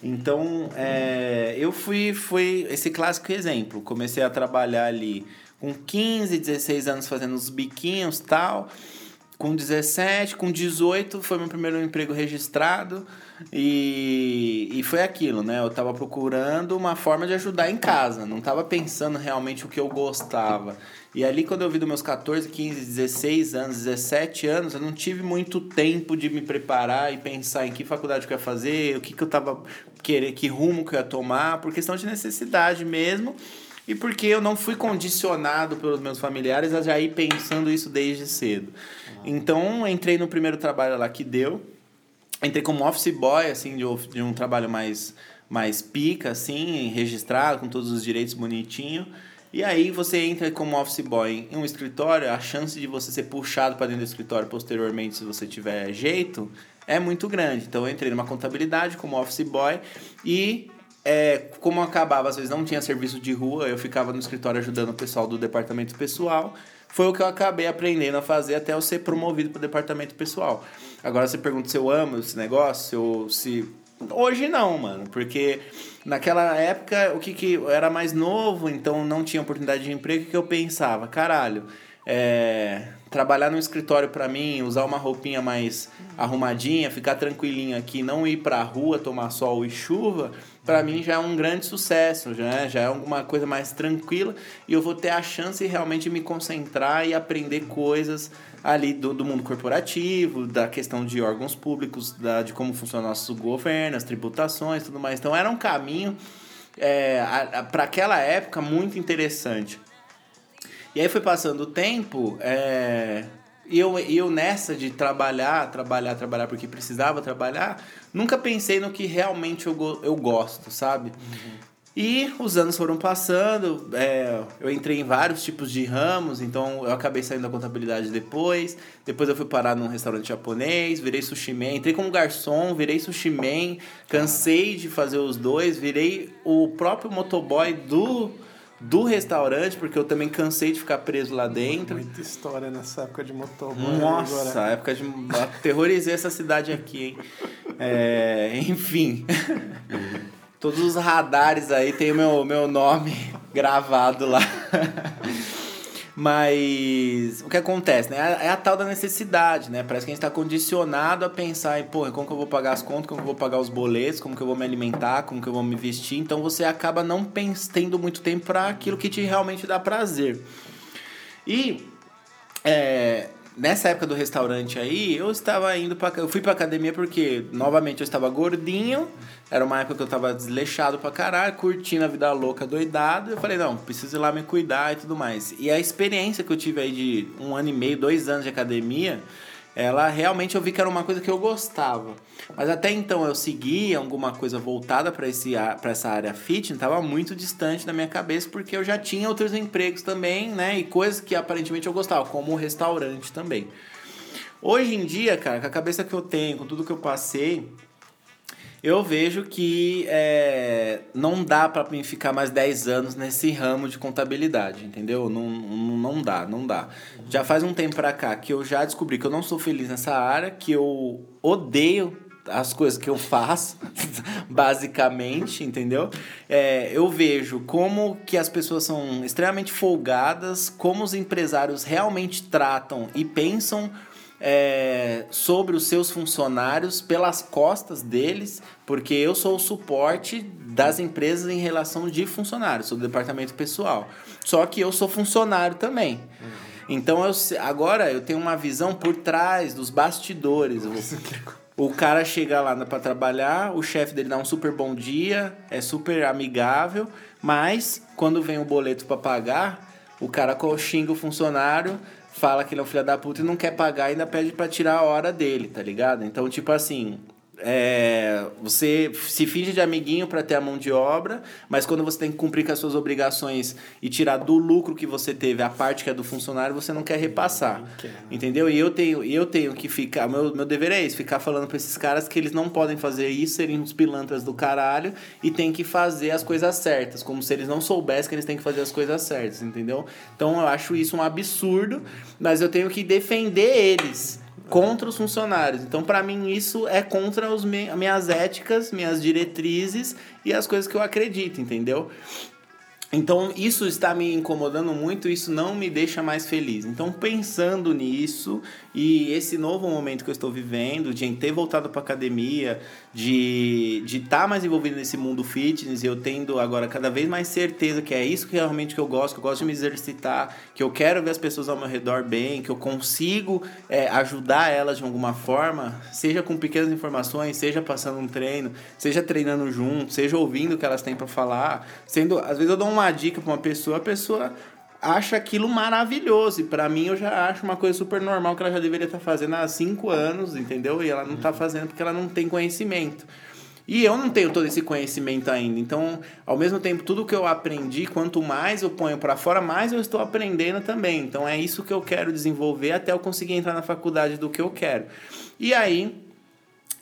A: Então, é, eu fui, fui esse clássico exemplo. Comecei a trabalhar ali com 15, 16 anos fazendo os biquinhos tal. Com 17, com 18 foi meu primeiro emprego registrado e, e foi aquilo, né? Eu tava procurando uma forma de ajudar em casa, não tava pensando realmente o que eu gostava. E ali, quando eu vi dos meus 14, 15, 16 anos, 17 anos, eu não tive muito tempo de me preparar e pensar em que faculdade que eu ia fazer, o que, que eu tava querer, que rumo que eu ia tomar, por questão de necessidade mesmo e porque eu não fui condicionado pelos meus familiares a já ir pensando isso desde cedo. Então, entrei no primeiro trabalho lá que deu. Entrei como office boy, assim, de, de um trabalho mais, mais pica, assim, registrado, com todos os direitos bonitinho. E aí você entra como office boy em um escritório, a chance de você ser puxado para dentro do escritório posteriormente, se você tiver jeito, é muito grande. Então eu entrei numa contabilidade como office boy e é, como eu acabava, às vezes não tinha serviço de rua, eu ficava no escritório ajudando o pessoal do departamento pessoal. Foi o que eu acabei aprendendo a fazer até eu ser promovido para o departamento pessoal. Agora você pergunta se eu amo esse negócio, se. Hoje não, mano, porque naquela época o que, que era mais novo, então não tinha oportunidade de emprego, que eu pensava, caralho, é, trabalhar no escritório para mim, usar uma roupinha mais arrumadinha, ficar tranquilinho aqui, não ir para a rua tomar sol e chuva, para mim já é um grande sucesso, já é, já é alguma coisa mais tranquila e eu vou ter a chance realmente de me concentrar e aprender coisas ali do, do mundo corporativo, da questão de órgãos públicos, da, de como funciona nosso governo, as tributações tudo mais. Então era um caminho é, para aquela época muito interessante. E aí foi passando o tempo, é, e eu, eu nessa de trabalhar, trabalhar, trabalhar porque precisava trabalhar, nunca pensei no que realmente eu, eu gosto, sabe? Uhum. E os anos foram passando, é, eu entrei em vários tipos de ramos, então eu acabei saindo da contabilidade depois. Depois eu fui parar num restaurante japonês, virei sushi man. Entrei como garçom, virei sushi man. Cansei de fazer os dois, virei o próprio motoboy do do restaurante, porque eu também cansei de ficar preso lá dentro.
B: Muita história nessa época de motoboy.
A: Nossa, agora. época de. Aterrorizei essa cidade aqui, hein? É, enfim. Todos os radares aí tem o meu, meu nome gravado lá. Mas o que acontece, né? É a tal da necessidade, né? Parece que a gente está condicionado a pensar em, pô, como que eu vou pagar as contas, como que eu vou pagar os boletos, como que eu vou me alimentar, como que eu vou me vestir. Então você acaba não tendo muito tempo para aquilo que te realmente dá prazer. E é, nessa época do restaurante aí, eu estava indo para eu fui para academia porque novamente eu estava gordinho era uma época que eu tava desleixado pra caralho, curtindo a vida louca, doidado. Eu falei, não, preciso ir lá me cuidar e tudo mais. E a experiência que eu tive aí de um ano e meio, dois anos de academia, ela realmente eu vi que era uma coisa que eu gostava. Mas até então eu seguia alguma coisa voltada para essa área fitness, estava muito distante da minha cabeça, porque eu já tinha outros empregos também, né? E coisas que aparentemente eu gostava, como o restaurante também. Hoje em dia, cara, com a cabeça que eu tenho, com tudo que eu passei, eu vejo que é, não dá para mim ficar mais 10 anos nesse ramo de contabilidade, entendeu? Não, não, dá, não dá. Já faz um tempo para cá que eu já descobri que eu não sou feliz nessa área, que eu odeio as coisas que eu faço, basicamente, entendeu? É, eu vejo como que as pessoas são extremamente folgadas, como os empresários realmente tratam e pensam é, sobre os seus funcionários pelas costas deles, porque eu sou o suporte das empresas em relação de funcionários, sou do departamento pessoal. Só que eu sou funcionário também. Então eu, agora eu tenho uma visão por trás dos bastidores. O cara chega lá para trabalhar, o chefe dele dá um super bom dia, é super amigável, mas quando vem o boleto para pagar, o cara xinga o funcionário, fala que ele é um filho da puta e não quer pagar e ainda pede para tirar a hora dele, tá ligado? Então, tipo assim, é, você se finge de amiguinho para ter a mão de obra, mas quando você tem que cumprir com as suas obrigações e tirar do lucro que você teve a parte que é do funcionário, você não quer repassar. Não quer? Entendeu? E eu tenho, eu tenho que ficar. Meu, meu dever é esse: ficar falando para esses caras que eles não podem fazer isso, serem uns pilantras do caralho e tem que fazer as coisas certas, como se eles não soubessem que eles têm que fazer as coisas certas, entendeu? Então eu acho isso um absurdo, mas eu tenho que defender eles contra os funcionários. Então, para mim, isso é contra me minhas éticas, minhas diretrizes e as coisas que eu acredito, entendeu? Então, isso está me incomodando muito, isso não me deixa mais feliz. Então, pensando nisso e esse novo momento que eu estou vivendo, de ter voltado para academia, de estar de tá mais envolvido nesse mundo fitness, eu tendo agora cada vez mais certeza que é isso que realmente que eu gosto, que eu gosto de me exercitar, que eu quero ver as pessoas ao meu redor bem, que eu consigo é, ajudar elas de alguma forma, seja com pequenas informações, seja passando um treino, seja treinando junto, seja ouvindo o que elas têm para falar, sendo, às vezes eu dou uma uma dica para uma pessoa, a pessoa acha aquilo maravilhoso. E para mim eu já acho uma coisa super normal que ela já deveria estar tá fazendo há cinco anos, entendeu? E ela não está fazendo porque ela não tem conhecimento. E eu não tenho todo esse conhecimento ainda. Então, ao mesmo tempo, tudo que eu aprendi, quanto mais eu ponho para fora, mais eu estou aprendendo também. Então, é isso que eu quero desenvolver até eu conseguir entrar na faculdade do que eu quero. E aí,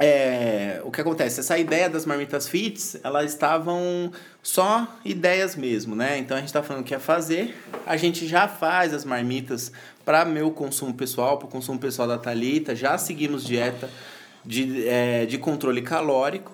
A: é, o que acontece? Essa ideia das marmitas fits, elas estavam só ideias mesmo, né? Então a gente está falando que é fazer, a gente já faz as marmitas para meu consumo pessoal, para o consumo pessoal da Talita, já seguimos dieta de, é, de controle calórico.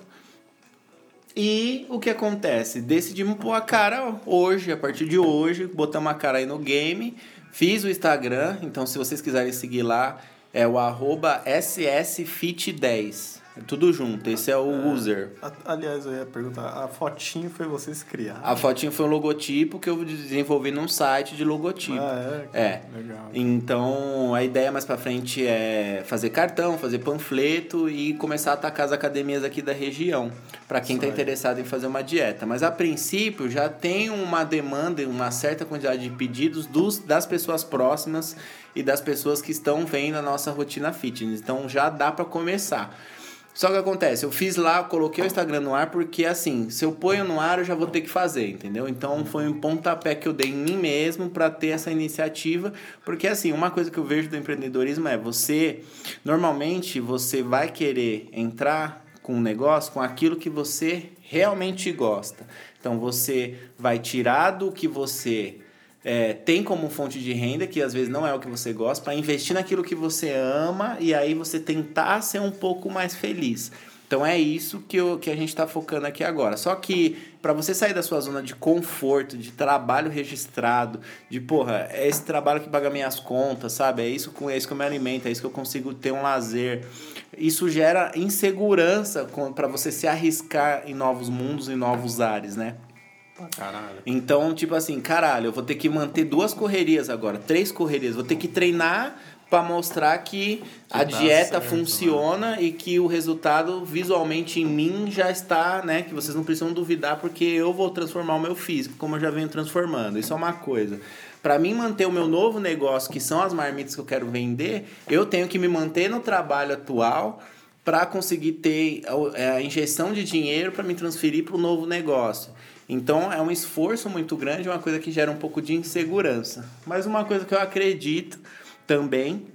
A: E o que acontece? Decidimos pôr a cara hoje, a partir de hoje, botamos a cara aí no game, fiz o Instagram, então se vocês quiserem seguir lá, é o arroba ssfit10. Tudo junto, esse é o é, user.
B: Aliás, eu ia perguntar, a fotinho foi vocês criaram?
A: A fotinho foi um logotipo que eu desenvolvi num site de logotipo.
B: Ah, é? É. Legal.
A: Então, a ideia mais pra frente é fazer cartão, fazer panfleto e começar a atacar as academias aqui da região, para quem está interessado em fazer uma dieta. Mas, a princípio, já tem uma demanda, uma certa quantidade de pedidos dos, das pessoas próximas e das pessoas que estão vendo a nossa rotina fitness. Então, já dá para começar. Só que acontece, eu fiz lá, coloquei o Instagram no ar porque assim, se eu ponho no ar eu já vou ter que fazer, entendeu? Então foi um pontapé que eu dei em mim mesmo para ter essa iniciativa, porque assim, uma coisa que eu vejo do empreendedorismo é você, normalmente você vai querer entrar com um negócio com aquilo que você realmente gosta. Então você vai tirar do que você é, tem como fonte de renda, que às vezes não é o que você gosta, para investir naquilo que você ama e aí você tentar ser um pouco mais feliz. Então é isso que, eu, que a gente está focando aqui agora. Só que para você sair da sua zona de conforto, de trabalho registrado, de porra, é esse trabalho que paga minhas contas, sabe? É isso, é isso que eu me alimento, é isso que eu consigo ter um lazer. Isso gera insegurança para você se arriscar em novos mundos, em novos ares, né?
B: Caralho.
A: Então, tipo assim, caralho, eu vou ter que manter duas correrias agora, três correrias. Vou ter que treinar para mostrar que, que a dieta certo, funciona né? e que o resultado visualmente em mim já está, né? Que vocês não precisam duvidar porque eu vou transformar o meu físico, como eu já venho transformando. Isso é uma coisa. Para mim manter o meu novo negócio, que são as marmitas que eu quero vender, eu tenho que me manter no trabalho atual para conseguir ter a injeção de dinheiro para me transferir para o novo negócio. Então é um esforço muito grande, uma coisa que gera um pouco de insegurança. Mas uma coisa que eu acredito também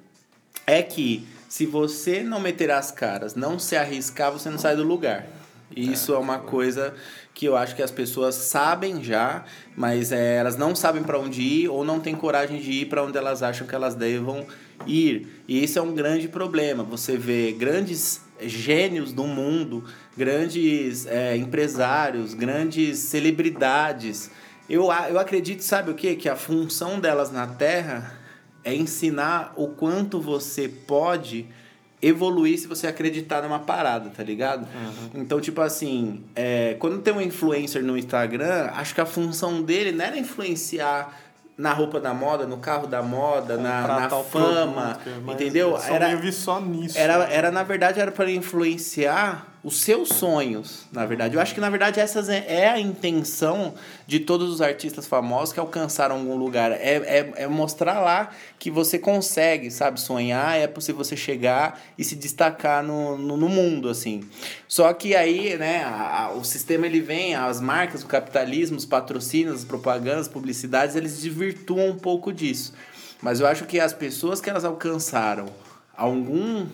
A: é que se você não meter as caras, não se arriscar, você não sai do lugar. Isso é, é uma coisa que eu acho que as pessoas sabem já, mas é, elas não sabem para onde ir ou não têm coragem de ir para onde elas acham que elas devam ir. E isso é um grande problema. Você vê grandes gênios do mundo, grandes é, empresários, grandes celebridades. Eu, eu acredito, sabe o quê? Que a função delas na Terra é ensinar o quanto você pode evoluir se você acreditar numa parada, tá ligado? Uhum. Então, tipo assim, é, quando tem um influencer no Instagram, acho que a função dele não era influenciar na roupa da moda, no carro da moda, na, na fama, produto, entendeu?
B: Era, eu vi só nisso.
A: Era, era, na verdade, era para influenciar os seus sonhos, na verdade. Eu acho que, na verdade, essa é a intenção de todos os artistas famosos que alcançaram algum lugar. É, é, é mostrar lá que você consegue, sabe? Sonhar, é possível você chegar e se destacar no, no, no mundo, assim. Só que aí, né, a, a, o sistema ele vem, as marcas, o capitalismo, os patrocínios, as propagandas, as publicidades, eles desvirtuam um pouco disso. Mas eu acho que as pessoas que elas alcançaram algum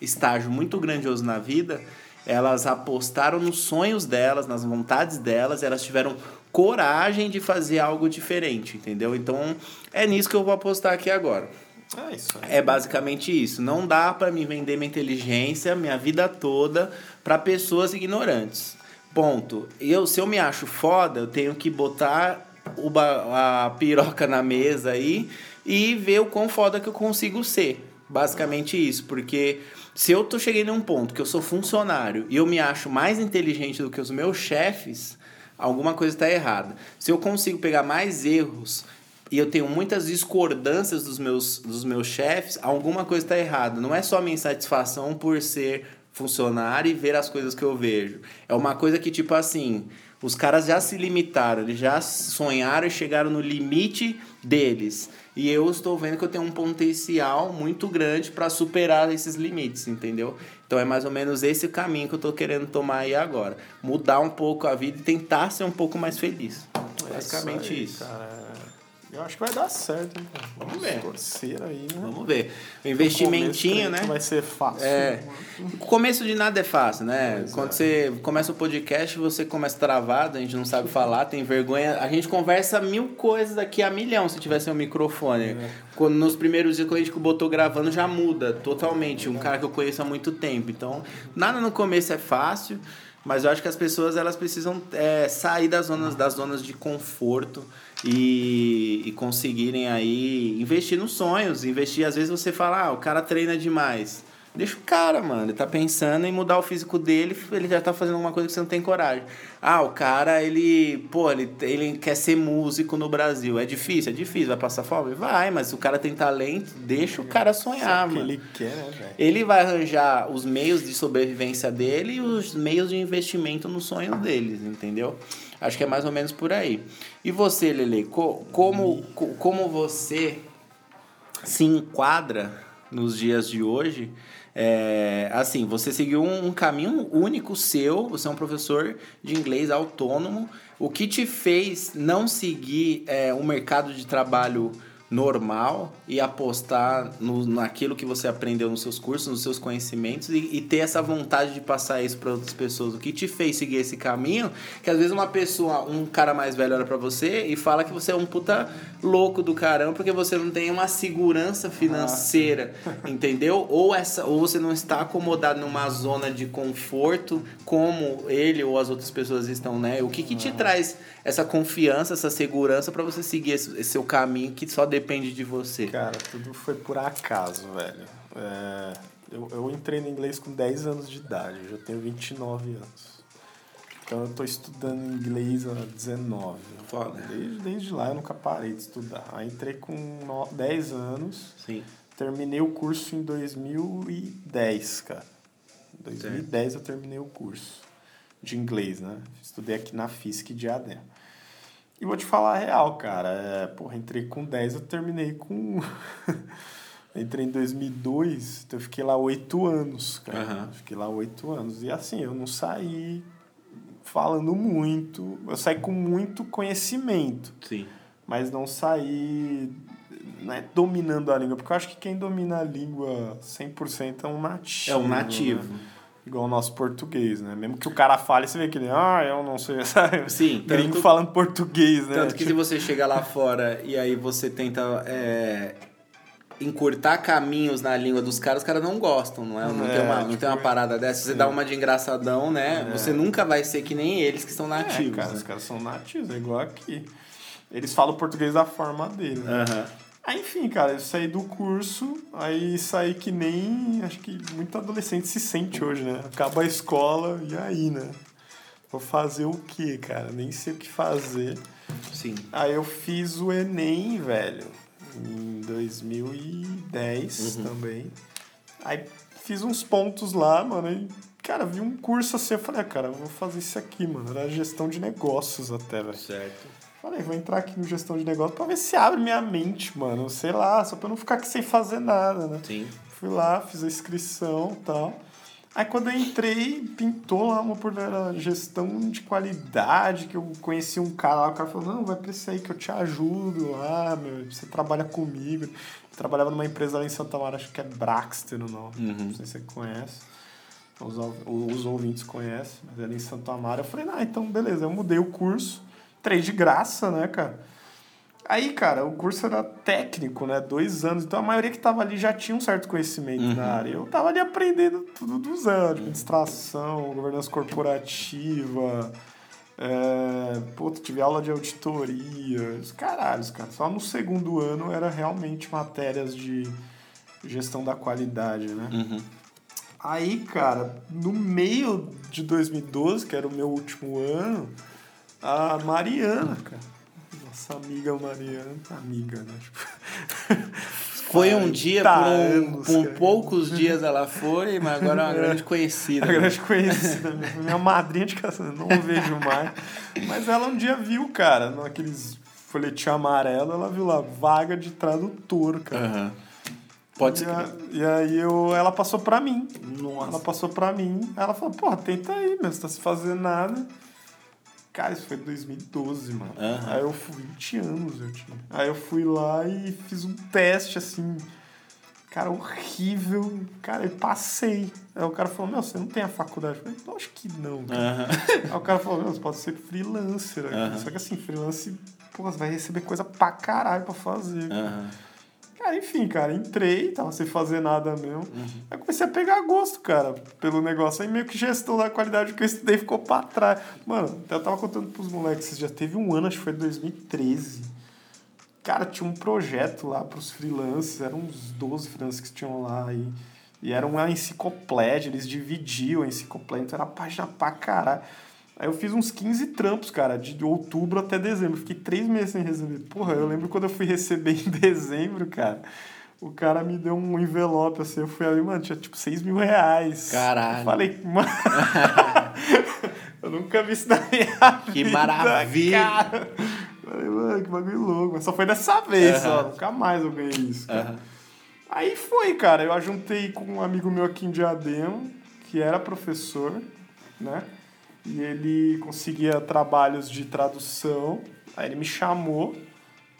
A: estágio muito grandioso na vida, elas apostaram nos sonhos delas, nas vontades delas, elas tiveram coragem de fazer algo diferente, entendeu? Então é nisso que eu vou apostar aqui agora.
B: É isso
A: aí. É basicamente isso. Não dá para me vender minha inteligência minha vida toda para pessoas ignorantes. Ponto. Eu, se eu me acho foda, eu tenho que botar o, a piroca na mesa aí e ver o quão foda que eu consigo ser. Basicamente isso, porque se eu tô cheguei num ponto que eu sou funcionário e eu me acho mais inteligente do que os meus chefes, alguma coisa está errada. Se eu consigo pegar mais erros e eu tenho muitas discordâncias dos meus, dos meus chefes, alguma coisa está errada. Não é só minha insatisfação por ser funcionário e ver as coisas que eu vejo. É uma coisa que, tipo assim, os caras já se limitaram, eles já sonharam e chegaram no limite deles. E eu estou vendo que eu tenho um potencial muito grande para superar esses limites, entendeu? Então é mais ou menos esse caminho que eu estou querendo tomar aí agora. Mudar um pouco a vida e tentar ser um pouco mais feliz. É Basicamente aí, isso. Cara.
B: Eu acho que vai dar certo, hein,
A: cara? Vamos, ver.
B: Torcer aí, né?
A: Vamos ver. O investimentinho, né?
B: Vai ser fácil.
A: É. O começo de nada é fácil, né? Pois Quando é. você começa o podcast, você começa travado, a gente não sabe falar, tem vergonha. A gente conversa mil coisas aqui a milhão se tivesse um microfone. É. Quando, nos primeiros dias, quando a gente botou gravando, já muda totalmente. Um cara que eu conheço há muito tempo. Então, nada no começo é fácil. Mas eu acho que as pessoas elas precisam é, sair das zonas, das zonas de conforto e, e conseguirem aí investir nos sonhos. Investir, às vezes você fala, ah, o cara treina demais. Deixa o cara, mano. Ele tá pensando em mudar o físico dele, ele já tá fazendo alguma coisa que você não tem coragem. Ah, o cara, ele, pô, ele, ele quer ser músico no Brasil. É difícil? É difícil. Vai passar fome? Vai, mas o cara tem talento, deixa o cara sonhar, mano.
B: ele quer, né, velho?
A: Ele vai arranjar os meios de sobrevivência dele e os meios de investimento no sonho deles, entendeu? Acho que é mais ou menos por aí. E você, Lele, como, como você se enquadra nos dias de hoje é, assim, você seguiu um, um caminho único seu, você é um professor de inglês autônomo. O que te fez não seguir é, um mercado de trabalho normal e apostar no, naquilo que você aprendeu nos seus cursos, nos seus conhecimentos e, e ter essa vontade de passar isso para outras pessoas. O que te fez seguir esse caminho? Que às vezes uma pessoa, um cara mais velho olha para você e fala que você é um puta louco do caramba porque você não tem uma segurança financeira, ah. entendeu? Ou essa ou você não está acomodado numa zona de conforto como ele ou as outras pessoas estão, né? O que que te ah. traz essa confiança, essa segurança para você seguir esse, esse, seu caminho que só depende de você?
B: Cara, tudo foi por acaso, velho. É, eu, eu entrei no inglês com 10 anos de idade, eu já tenho 29 anos. Então eu tô estudando inglês há 19.
A: Foda.
B: Desde, desde lá eu nunca parei de estudar. Aí entrei com 10 anos.
A: Sim.
B: Terminei o curso em 2010, cara. Em 2010 certo. eu terminei o curso de inglês, né? Estudei aqui na FISC de ADEM. E vou te falar a real, cara. É, porra, entrei com 10, eu terminei com. entrei em 2002, então eu fiquei lá oito anos, cara. Uhum. Fiquei lá oito anos. E assim, eu não saí falando muito. Eu saí com muito conhecimento.
A: Sim.
B: Mas não saí né, dominando a língua. Porque eu acho que quem domina a língua 100% é um nativo.
A: É um nativo. Né?
B: Igual o nosso português, né? Mesmo que o cara fale, você vê que ele, ah, eu não sei, sabe?
A: Sim,
B: Gringo
A: tanto-
B: falando português, né?
A: Tanto que se você chega lá fora e aí você tenta é, encurtar caminhos na língua dos caras, os caras não gostam, não é? Não,
B: É,
A: tem, uma, não
B: tipo,
A: tem uma parada dessa. Você
B: sim.
A: dá uma de engraçadão, né? Você nunca vai ser que nem eles que são
B: é,
A: nativos.
B: cara,
A: né?
B: os caras são nativos, é igual aqui. Eles falam português da forma dele, né?
A: Aham.
B: Aí, enfim, cara, eu saí do curso, aí saí que nem acho que muito adolescente se sente hoje, né? Acaba a escola e aí, né? Vou fazer o quê, cara? Nem sei o que fazer.
A: Sim.
B: Aí eu fiz o Enem, velho, em 2010 também. Aí fiz uns pontos lá, mano, e, cara, vi um curso assim, eu falei, ah, cara, eu vou fazer isso aqui, mano. Era gestão de negócios até, velho.
A: Certo.
B: Falei, vou entrar aqui no gestão de negócio pra ver se abre minha mente, mano. Sei lá, só pra eu não ficar aqui sem fazer nada, né?
A: Sim.
B: Fui lá, fiz a inscrição e tal. Aí quando eu entrei, pintou lá uma oportunidade, gestão de qualidade, que eu conheci um cara lá, o cara falou, não, vai pra isso aí que eu te ajudo lá, meu, você trabalha comigo. Eu trabalhava numa empresa lá em Santa Maria, acho que é Braxter o nome,
A: Uhum.
B: não sei se você conhece. Os, os ouvintes conhecem, mas era em Santa Amaro. Eu falei, ah, então beleza, eu mudei o curso. Três de graça, né, cara? Aí, cara, o curso era técnico, né? Dois anos. Então a maioria que tava ali já tinha um certo conhecimento na área. Eu tava ali aprendendo tudo do zero. Administração, governança corporativa. É... Pô, tive aula de auditoria. Os caralhos, cara. Só no segundo ano era realmente matérias de gestão da qualidade, né?
A: Uhum.
B: Aí, cara, no meio de 2012, que era o meu último ano, a Mariana, cara. Nossa amiga Mariana. Amiga, né? Tipo,
A: Foi um dia, por,
B: 40
A: um,
B: anos,
A: por poucos dias ela foi, mas agora é uma grande conhecida.
B: A grande conhecida, minha, minha madrinha de casamento, não vejo mais. Mas ela um dia viu, cara, naqueles folhetinho amarelo, ela viu lá, vaga de tradutor, cara.
A: Aham. Pode
B: E,
A: ser.
B: e aí eu, ela passou pra mim. Ela
A: Nossa.
B: passou pra mim. Ela falou, porra, tenta aí, meu, você tá se fazendo nada. Cara, isso foi em 2012, mano.
A: Aham.
B: Aí eu fui 20 anos, eu tinha. Aí eu fui lá e fiz um teste, assim, cara, horrível. Cara, eu passei. Aí o cara falou, meu, você não tem a faculdade? Eu falei, lógico que não, cara.
A: Aham.
B: Aí o cara falou, meu, você pode ser freelancer.
A: Aham.
B: Só que assim, freelance, pô, você vai receber coisa pra caralho pra fazer.
A: Aham.
B: Cara, enfim, cara, entrei, tava sem fazer nada mesmo.
A: Uhum.
B: Aí comecei a pegar gosto, cara, pelo negócio. Aí meio que gestão da qualidade que eu estudei ficou pra trás. Mano, eu tava contando pros moleques, já teve um ano, acho que foi 2013. Cara, tinha um projeto lá pros freelancers, eram uns 12 freelancers que tinham lá. E, e era uma enciclopédia, eles dividiam a enciclopédia, então era página pra caralho. Aí eu fiz uns 15 trampos, cara, de outubro até dezembro. Fiquei três meses sem receber. Porra, eu lembro quando eu fui receber em dezembro, cara. O cara me deu um envelope assim, eu fui ali, mano, tinha tipo 6 mil reais.
A: Caralho.
B: Eu falei, mano. eu nunca vi isso na minha
A: Que
B: vida,
A: maravilha.
B: Cara. Falei, mano, que bagulho louco. Mas só foi dessa vez,
A: Aham.
B: ó. Nunca mais eu ganhei isso, cara.
A: Aham.
B: Aí foi, cara. Eu ajuntei com um amigo meu aqui em Diadema, que era professor, né? E ele conseguia trabalhos de tradução. Aí ele me chamou.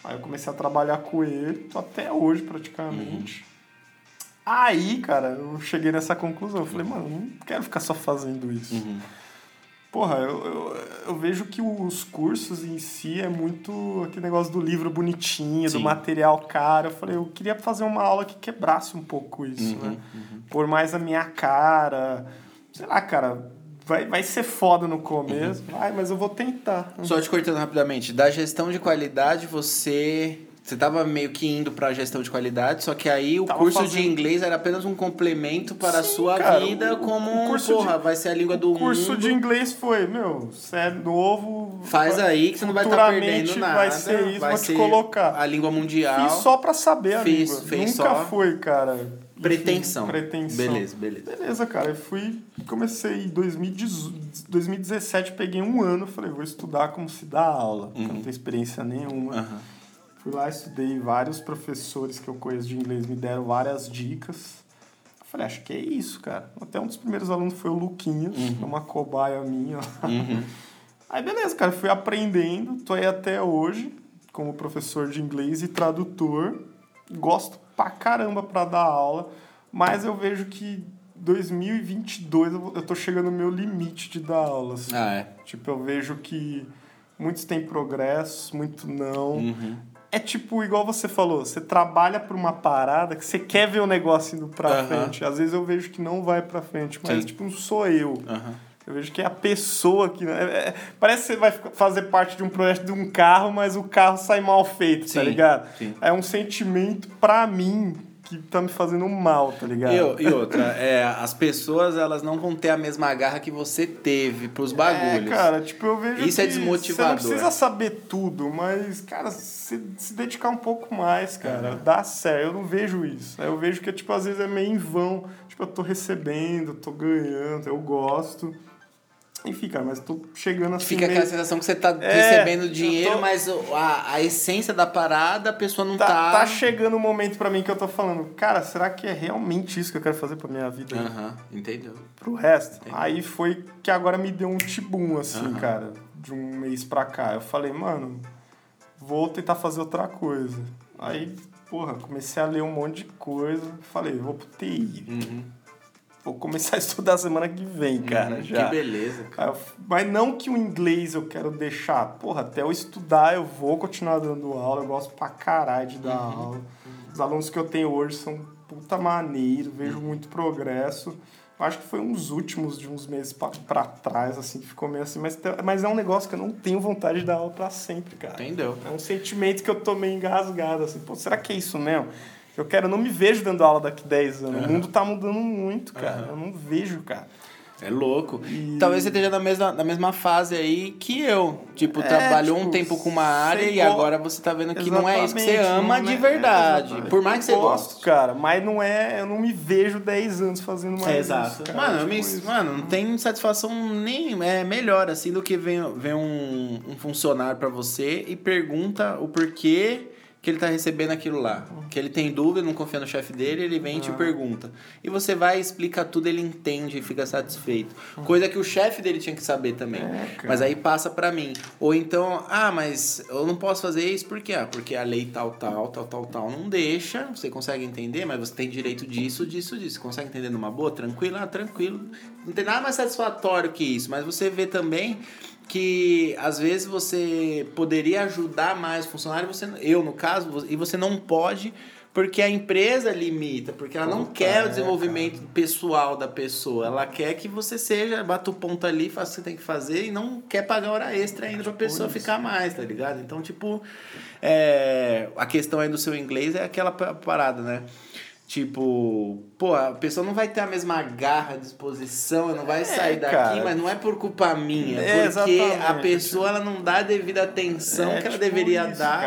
B: Aí eu comecei a trabalhar com ele. Tô até hoje, praticamente. Aí, cara, eu cheguei nessa conclusão. Eu falei, mano, eu não quero ficar só fazendo isso.
A: Uhum.
B: Porra, eu, eu, eu vejo que os cursos em si é muito aquele negócio do livro bonitinho,
A: Sim.
B: do material caro. Eu falei, eu queria fazer uma aula que quebrasse um pouco isso,
A: Uhum,
B: né? Por mais a minha cara. Sei lá, cara, vai, vai ser foda no começo.
A: Uhum.
B: Vai, mas eu vou tentar.
A: Só te cortando rapidamente, da gestão de qualidade, você. Você tava meio que indo pra gestão de qualidade, só que aí o
B: Tava
A: curso
B: fazendo-
A: de inglês era apenas um complemento para a
B: Sim,
A: sua
B: cara,
A: vida,
B: o-
A: como
B: o curso
A: porra,
B: de-
A: vai ser a língua do
B: O curso
A: mundo.
B: de inglês foi, meu, você é novo.
A: Faz
B: vai-
A: aí que você não vai estar
B: futuramente
A: perdendo nada.
B: Vai ser isso,
A: vai
B: te colocar.
A: A língua mundial.
B: Fiz só pra saber a
A: Fiz-
B: língua. Nunca
A: só.
B: foi, cara. Enfim,
A: Pretensão.
B: pretensão.
A: Beleza, beleza.
B: Beleza, cara. Eu fui, comecei em 2018, 2017, peguei um ano, falei, vou estudar como se dá aula, eu não tenho experiência nenhuma.
A: Aham.
B: Fui lá, estudei, vários professores que eu conheço de inglês me deram várias dicas. Eu falei, acho que é isso, cara. Até um dos primeiros alunos foi o Luquinhas, que é uma cobaia minha.
A: Uhum.
B: Aí beleza, cara, fui aprendendo, tô aí até hoje como professor de inglês e tradutor. Gosto pra caramba pra dar aula, mas eu vejo que 2022 eu tô chegando no meu limite de dar aula. assim.
A: Ah, é.
B: Tipo, eu vejo que muitos têm progresso, muito não.
A: Uhum.
B: É tipo, igual você falou, você trabalha por uma parada que você quer ver o negócio indo pra
A: Aham.
B: frente. Às vezes eu vejo que não vai pra frente, mas
A: Sim.
B: tipo, não sou eu.
A: Aham.
B: Eu vejo que é a pessoa que. é- é- parece que você vai fazer parte de um projeto de um carro, mas o carro sai mal feito, tá
A: Sim,
B: ligado?
A: sim.
B: É um sentimento pra mim que tá me fazendo mal, tá ligado?
A: E, e outra, é, as pessoas elas não vão ter a mesma garra que você teve pros bagulhos.
B: É, cara, tipo, eu vejo
A: Isso é desmotivador.
B: Você não precisa saber tudo, mas, cara, se, se dedicar um pouco mais, cara, dá certo. Eu não vejo isso. Eu vejo que, tipo, às vezes é meio em vão. Tipo, eu tô recebendo, tô ganhando, eu gosto. Cara, mas tô chegando assim
A: Fica
B: meio...
A: aquela sensação que você tá
B: É,
A: recebendo dinheiro,
B: tô-
A: mas a, a essência da parada, a pessoa não
B: Tá,
A: tá.
B: tá chegando um momento pra mim que eu tô falando, cara, será que é realmente isso que eu quero fazer pra minha vida?
A: Aham, entendeu?
B: pro resto. Aí foi que agora me deu um tibum, assim, cara, de um mês pra cá. Eu falei, mano, vou tentar fazer outra coisa. Aí, porra, comecei a ler um monte de coisa. Falei, vou pro TI.
A: Uhum.
B: Vou começar a estudar semana que vem, cara,
A: Uhum,
B: já.
A: Que beleza, cara.
B: Mas não que o inglês eu quero deixar. Porra, até eu estudar eu vou continuar dando aula. Eu gosto pra caralho de dar
A: Uhum.
B: aula. Os alunos que eu tenho hoje são puta maneiro, vejo
A: Uhum.
B: muito progresso. Acho que foi uns últimos de uns meses pra, pra trás, assim, que ficou meio assim. Mas, mas é um negócio que eu não tenho vontade de dar aula pra sempre, cara.
A: Entendeu?
B: É um sentimento que eu tô meio engasgado, assim. Pô, será que é isso mesmo? Eu quero, eu não me vejo dando aula daqui 10 anos. O mundo tá mudando muito, cara. Eu não vejo, cara.
A: É louco.
B: E-
A: Talvez você esteja na mesma, na mesma fase aí que eu. Tipo,
B: É,
A: trabalhou um
B: tipo,
A: tempo com uma área e agora você tá vendo que não é isso que você ama de
B: é-
A: verdade.
B: exatamente.
A: Por mais que você
B: Eu gosto,
A: goste.
B: cara, mas não é. Eu não me vejo 10 anos fazendo mais
A: É,
B: isso.
A: exato.
B: cara.
A: Mano, eu
B: Tipo
A: me-
B: isso.
A: mano, não tem satisfação nem é melhor assim do que ver, ver um, um funcionário pra você e pergunta o porquê que ele tá recebendo aquilo lá. Que ele tem dúvida, não confia no chefe dele, ele vem e te pergunta. E você vai, explica tudo, ele entende e fica satisfeito. Coisa que o chefe dele tinha que saber também.
B: É,
A: mas aí passa pra mim. Ou então, ah, mas eu não posso fazer isso por quê? Ah, porque a lei tal, tal, tal, tal, tal não deixa. Você consegue entender, mas você tem direito disso, disso, disso. Você consegue entender numa boa? Tranquilo? Ah, tranquilo. Não tem nada mais satisfatório que isso. Mas você vê também que às vezes você poderia ajudar mais o funcionário, você, eu no caso, e você não pode porque a empresa limita, porque ela não
B: Puta,
A: quer o
B: é,
A: desenvolvimento pessoal da pessoa, ela quer que você seja, bata o ponto ali, faça o que você tem que fazer e não quer pagar hora extra ainda pra pessoa
B: isso.
A: ficar mais, tá ligado? Então, tipo, é, a questão aí do seu inglês é aquela pa- parada, né? Tipo, pô, a pessoa não vai ter a mesma garra, disposição, não vai sair daqui,
B: cara.
A: mas não é por culpa minha,
B: É,
A: porque a pessoa ela não dá a devida atenção
B: É,
A: que ela
B: tipo
A: deveria
B: isso,
A: dar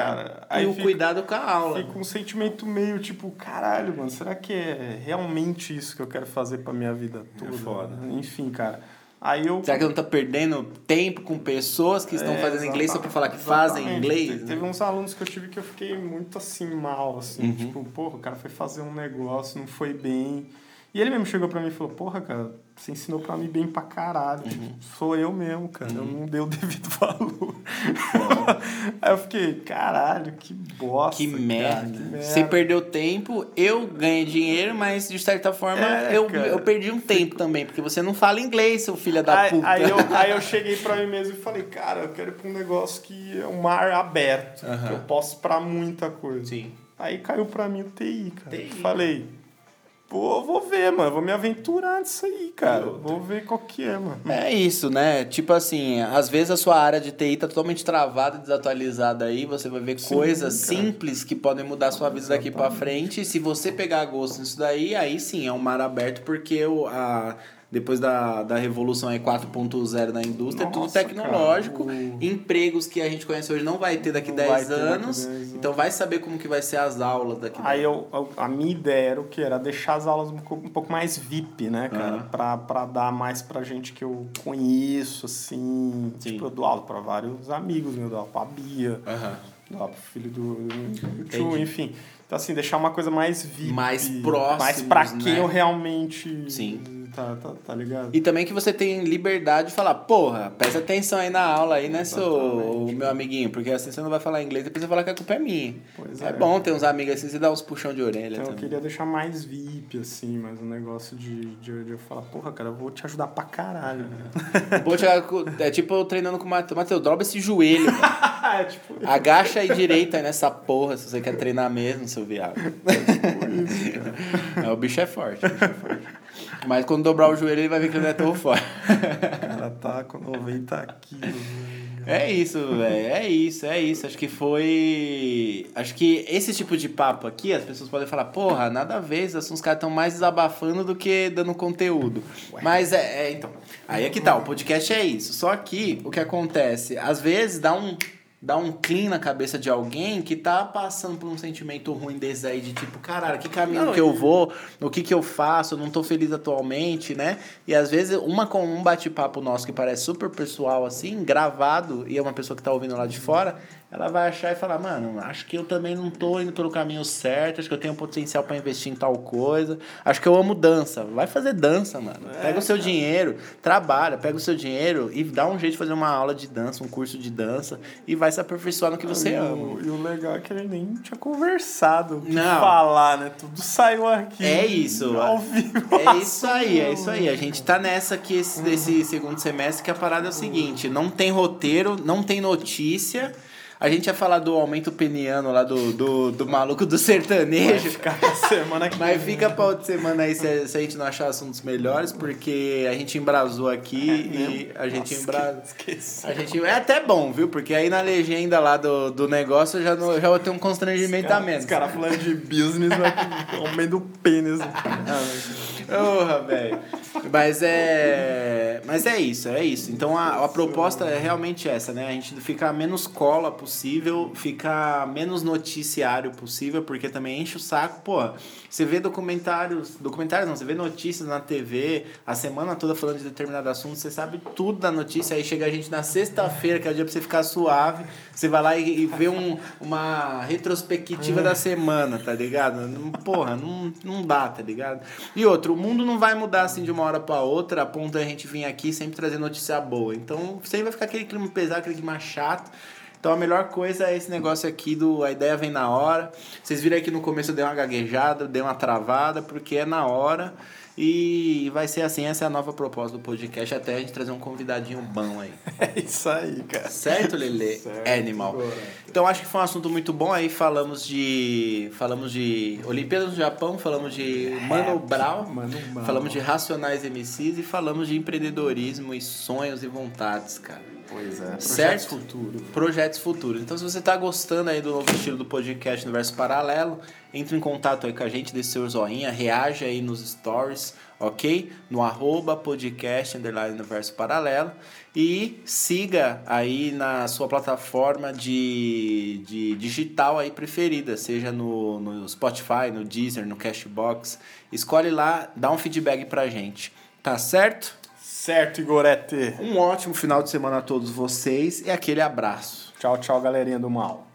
B: cara.
A: e o
B: fica-
A: cuidado com a aula.
B: Fica um sentimento meio tipo, caralho, mano, será que é realmente isso que eu quero fazer pra minha vida toda?
A: foda.
B: Enfim, cara. Aí eu.
A: Será que não tá perdendo tempo com pessoas que estão
B: É,
A: fazendo inglês só pra falar que
B: exatamente.
A: fazem inglês?
B: Te-
A: né?
B: Teve uns alunos que eu tive que eu fiquei muito assim, mal, assim.
A: Uhum.
B: Tipo, porra, o cara foi fazer um negócio, não foi bem. E ele mesmo chegou pra mim e falou, porra, cara, você ensinou pra mim bem pra caralho.
A: Uhum.
B: Tipo, sou eu mesmo, cara. Eu não dei o devido valor. Aí eu fiquei, caralho, que bosta.
A: Que
B: cara,
A: merda.
B: que merda.
A: Você perdeu tempo, eu ganhei dinheiro, mas de certa forma
B: É,
A: eu,
B: cara.
A: eu perdi um tempo também, porque você não fala inglês, seu filho da
B: Aí,
A: puta.
B: aí eu, aí eu cheguei pra mim mesmo e falei, cara, eu quero ir pra um negócio que é um mar aberto,
A: Aham.
B: que eu posso ir pra muita coisa.
A: Sim.
B: Aí caiu pra mim o TI, cara.
A: TI.
B: Falei, pô, vou ver, mano, vou me aventurar nisso aí, cara. Vou ver qual que é, mano.
A: É isso, né? Tipo assim, às vezes a sua área de TI tá totalmente travada, desatualizada aí, você vai ver
B: Sim,
A: coisas
B: cara.
A: simples que podem mudar a sua vida daqui pra frente. E se você pegar gosto nisso daí, aí sim é um mar aberto, porque o, a, depois da, da revolução aí 4.0 da indústria, é tudo
B: Nossa,
A: tecnológico.
B: cara,
A: Empregos que a gente conhece hoje não vai ter daqui
B: Não
A: 10
B: vai ter daqui
A: anos.
B: 10 anos.
A: Então vai saber como que vai ser as aulas daqui
B: Aí eu, eu- a minha ideia era o que? Era deixar as aulas um pouco, um pouco mais VIP, né, cara?
A: Aham.
B: Pra, pra dar mais pra gente que eu conheço, assim.
A: Sim.
B: Tipo, eu dou aula pra vários amigos, né? Eu dou aula pra Bia.
A: Aham.
B: lá pro filho do, do tio, enfim. Então, assim, deixar uma coisa mais VIP.
A: Mais próximos,
B: Mais pra quem
A: né?
B: eu realmente
A: Sim.
B: Tá, tá, tá ligado?
A: E também que você tem liberdade de falar, porra, presta atenção aí na aula aí, né, seu meu amiguinho? Porque assim você não vai falar inglês, depois você vai falar que a culpa é minha.
B: Pois
A: é.
B: é.
A: bom ter uns amigos assim, você dá uns puxão de orelha
B: Então eu
A: também.
B: queria deixar mais VIP, assim, mas um negócio de, de, de eu falar, porra, cara, eu vou te ajudar pra caralho. né?
A: Vou com- é tipo eu treinando com o Matheus. Matheus, dobra esse joelho, cara.
B: é, tipo,
A: Agacha aí direita aí nessa porra, se você quer treinar mesmo, seu viado. É, o bicho é forte, o bicho é forte. Mas quando dobrar o joelho, ele vai ver que ele não é tão forte.
B: o cara tá com 90 quilos. né?
A: É isso, velho. É isso, é isso. Acho que foi. Acho que esse tipo de papo aqui, as pessoas podem falar, porra, nada a ver, assim, os caras estão mais desabafando do que dando conteúdo. Mas é, é, então. Aí é que tá, o podcast é isso. Só que o que acontece? Às vezes dá um. Dá um clean na cabeça de alguém que tá passando por um sentimento ruim desse aí, de tipo, caralho, que caminho
B: Não,
A: que eu vou, o que que eu faço, eu não tô feliz atualmente, né? E às vezes uma com um bate-papo nosso que parece super pessoal assim, gravado, e é uma pessoa que tá ouvindo lá de fora, ela vai achar e falar, mano, acho que eu também não tô indo pelo caminho certo, acho que eu tenho potencial para investir em tal coisa, acho que eu amo dança. Vai fazer dança, mano. Pega o seu dinheiro, trabalha, pega o seu dinheiro e dá um jeito de fazer uma aula de dança, um curso de dança e vai se aperfeiçoar no que você
B: e,
A: ama.
B: o, e o legal é que gente nem tinha conversado que
A: Não.
B: falar, né? Tudo saiu aqui.
A: É isso.
B: Ao vivo.
A: É isso aí, é isso aí. A gente tá nessa aqui esse, desse segundo semestre que a parada é o seguinte: não tem roteiro, não tem notícia. A gente ia falar do aumento peniano lá do, do, do maluco do
B: Vai
A: sertanejo.
B: ficar pra semana que
A: Mas fica pra outra semana aí se a, se a gente não achar assuntos melhores, porque a gente embrasou aqui e a gente embrasou.
B: Esqueci.
A: A gente, é até bom, viu? Porque aí na legenda lá do, do negócio eu já, não, já vou ter um constrangimento a menos.
B: Os caras falando de business, vai ao meio do pênis.
A: Porra, velho. Mas é. Mas é isso, é isso. Então a, a proposta é realmente essa, né? A gente ficar menos cola possível, ficar menos noticiário possível, porque também enche o saco. Pô, você vê documentários. Documentários não, você vê notícias na TV a semana toda falando de determinado assunto, você sabe tudo da notícia, aí chega a gente na sexta-feira, que é o dia pra você ficar suave. Você vai lá e, e vê um, uma retrospectiva da semana, tá ligado? Porra, não, não dá, tá ligado? E outro, mundo não vai mudar assim de uma hora pra outra, a ponto da gente vir aqui sempre trazer notícia boa. Então sempre vai ficar aquele clima pesado, aquele clima chato. Então a melhor coisa é esse negócio aqui do a ideia vem na hora. Vocês viram aqui no começo eu dei uma gaguejada, dei uma travada, porque é na hora. E vai ser assim, essa é a nova proposta do podcast, até a gente trazer um convidadinho bom aí.
B: É isso aí, cara.
A: Certo, Lele?
B: Certo,
A: Animal. Então acho que foi um assunto muito bom aí. Falamos de. Falamos de Olimpíadas do Japão, falamos de Mano Brown,
B: Mano Brown.
A: falamos de Racionais MCs e falamos de empreendedorismo e sonhos e vontades, cara.
B: Pois é.
A: Certo?
B: futuro.
A: Projetos futuros. Então, se você está gostando aí do novo estilo do podcast Universo Paralelo, entre em contato aí com a gente, dê seu joinha, reage aí nos stories, ok? No arroba podcast underline Universo Paralelo e siga aí na sua plataforma de, de digital aí preferida, seja no, no Spotify, no Deezer, no Cashbox. Escolhe lá, dá um feedback pra gente. Tá certo?
B: Certo, Igorete.
A: Um ótimo final de semana a todos vocês e aquele abraço.
B: Tchau, tchau, galerinha do mal.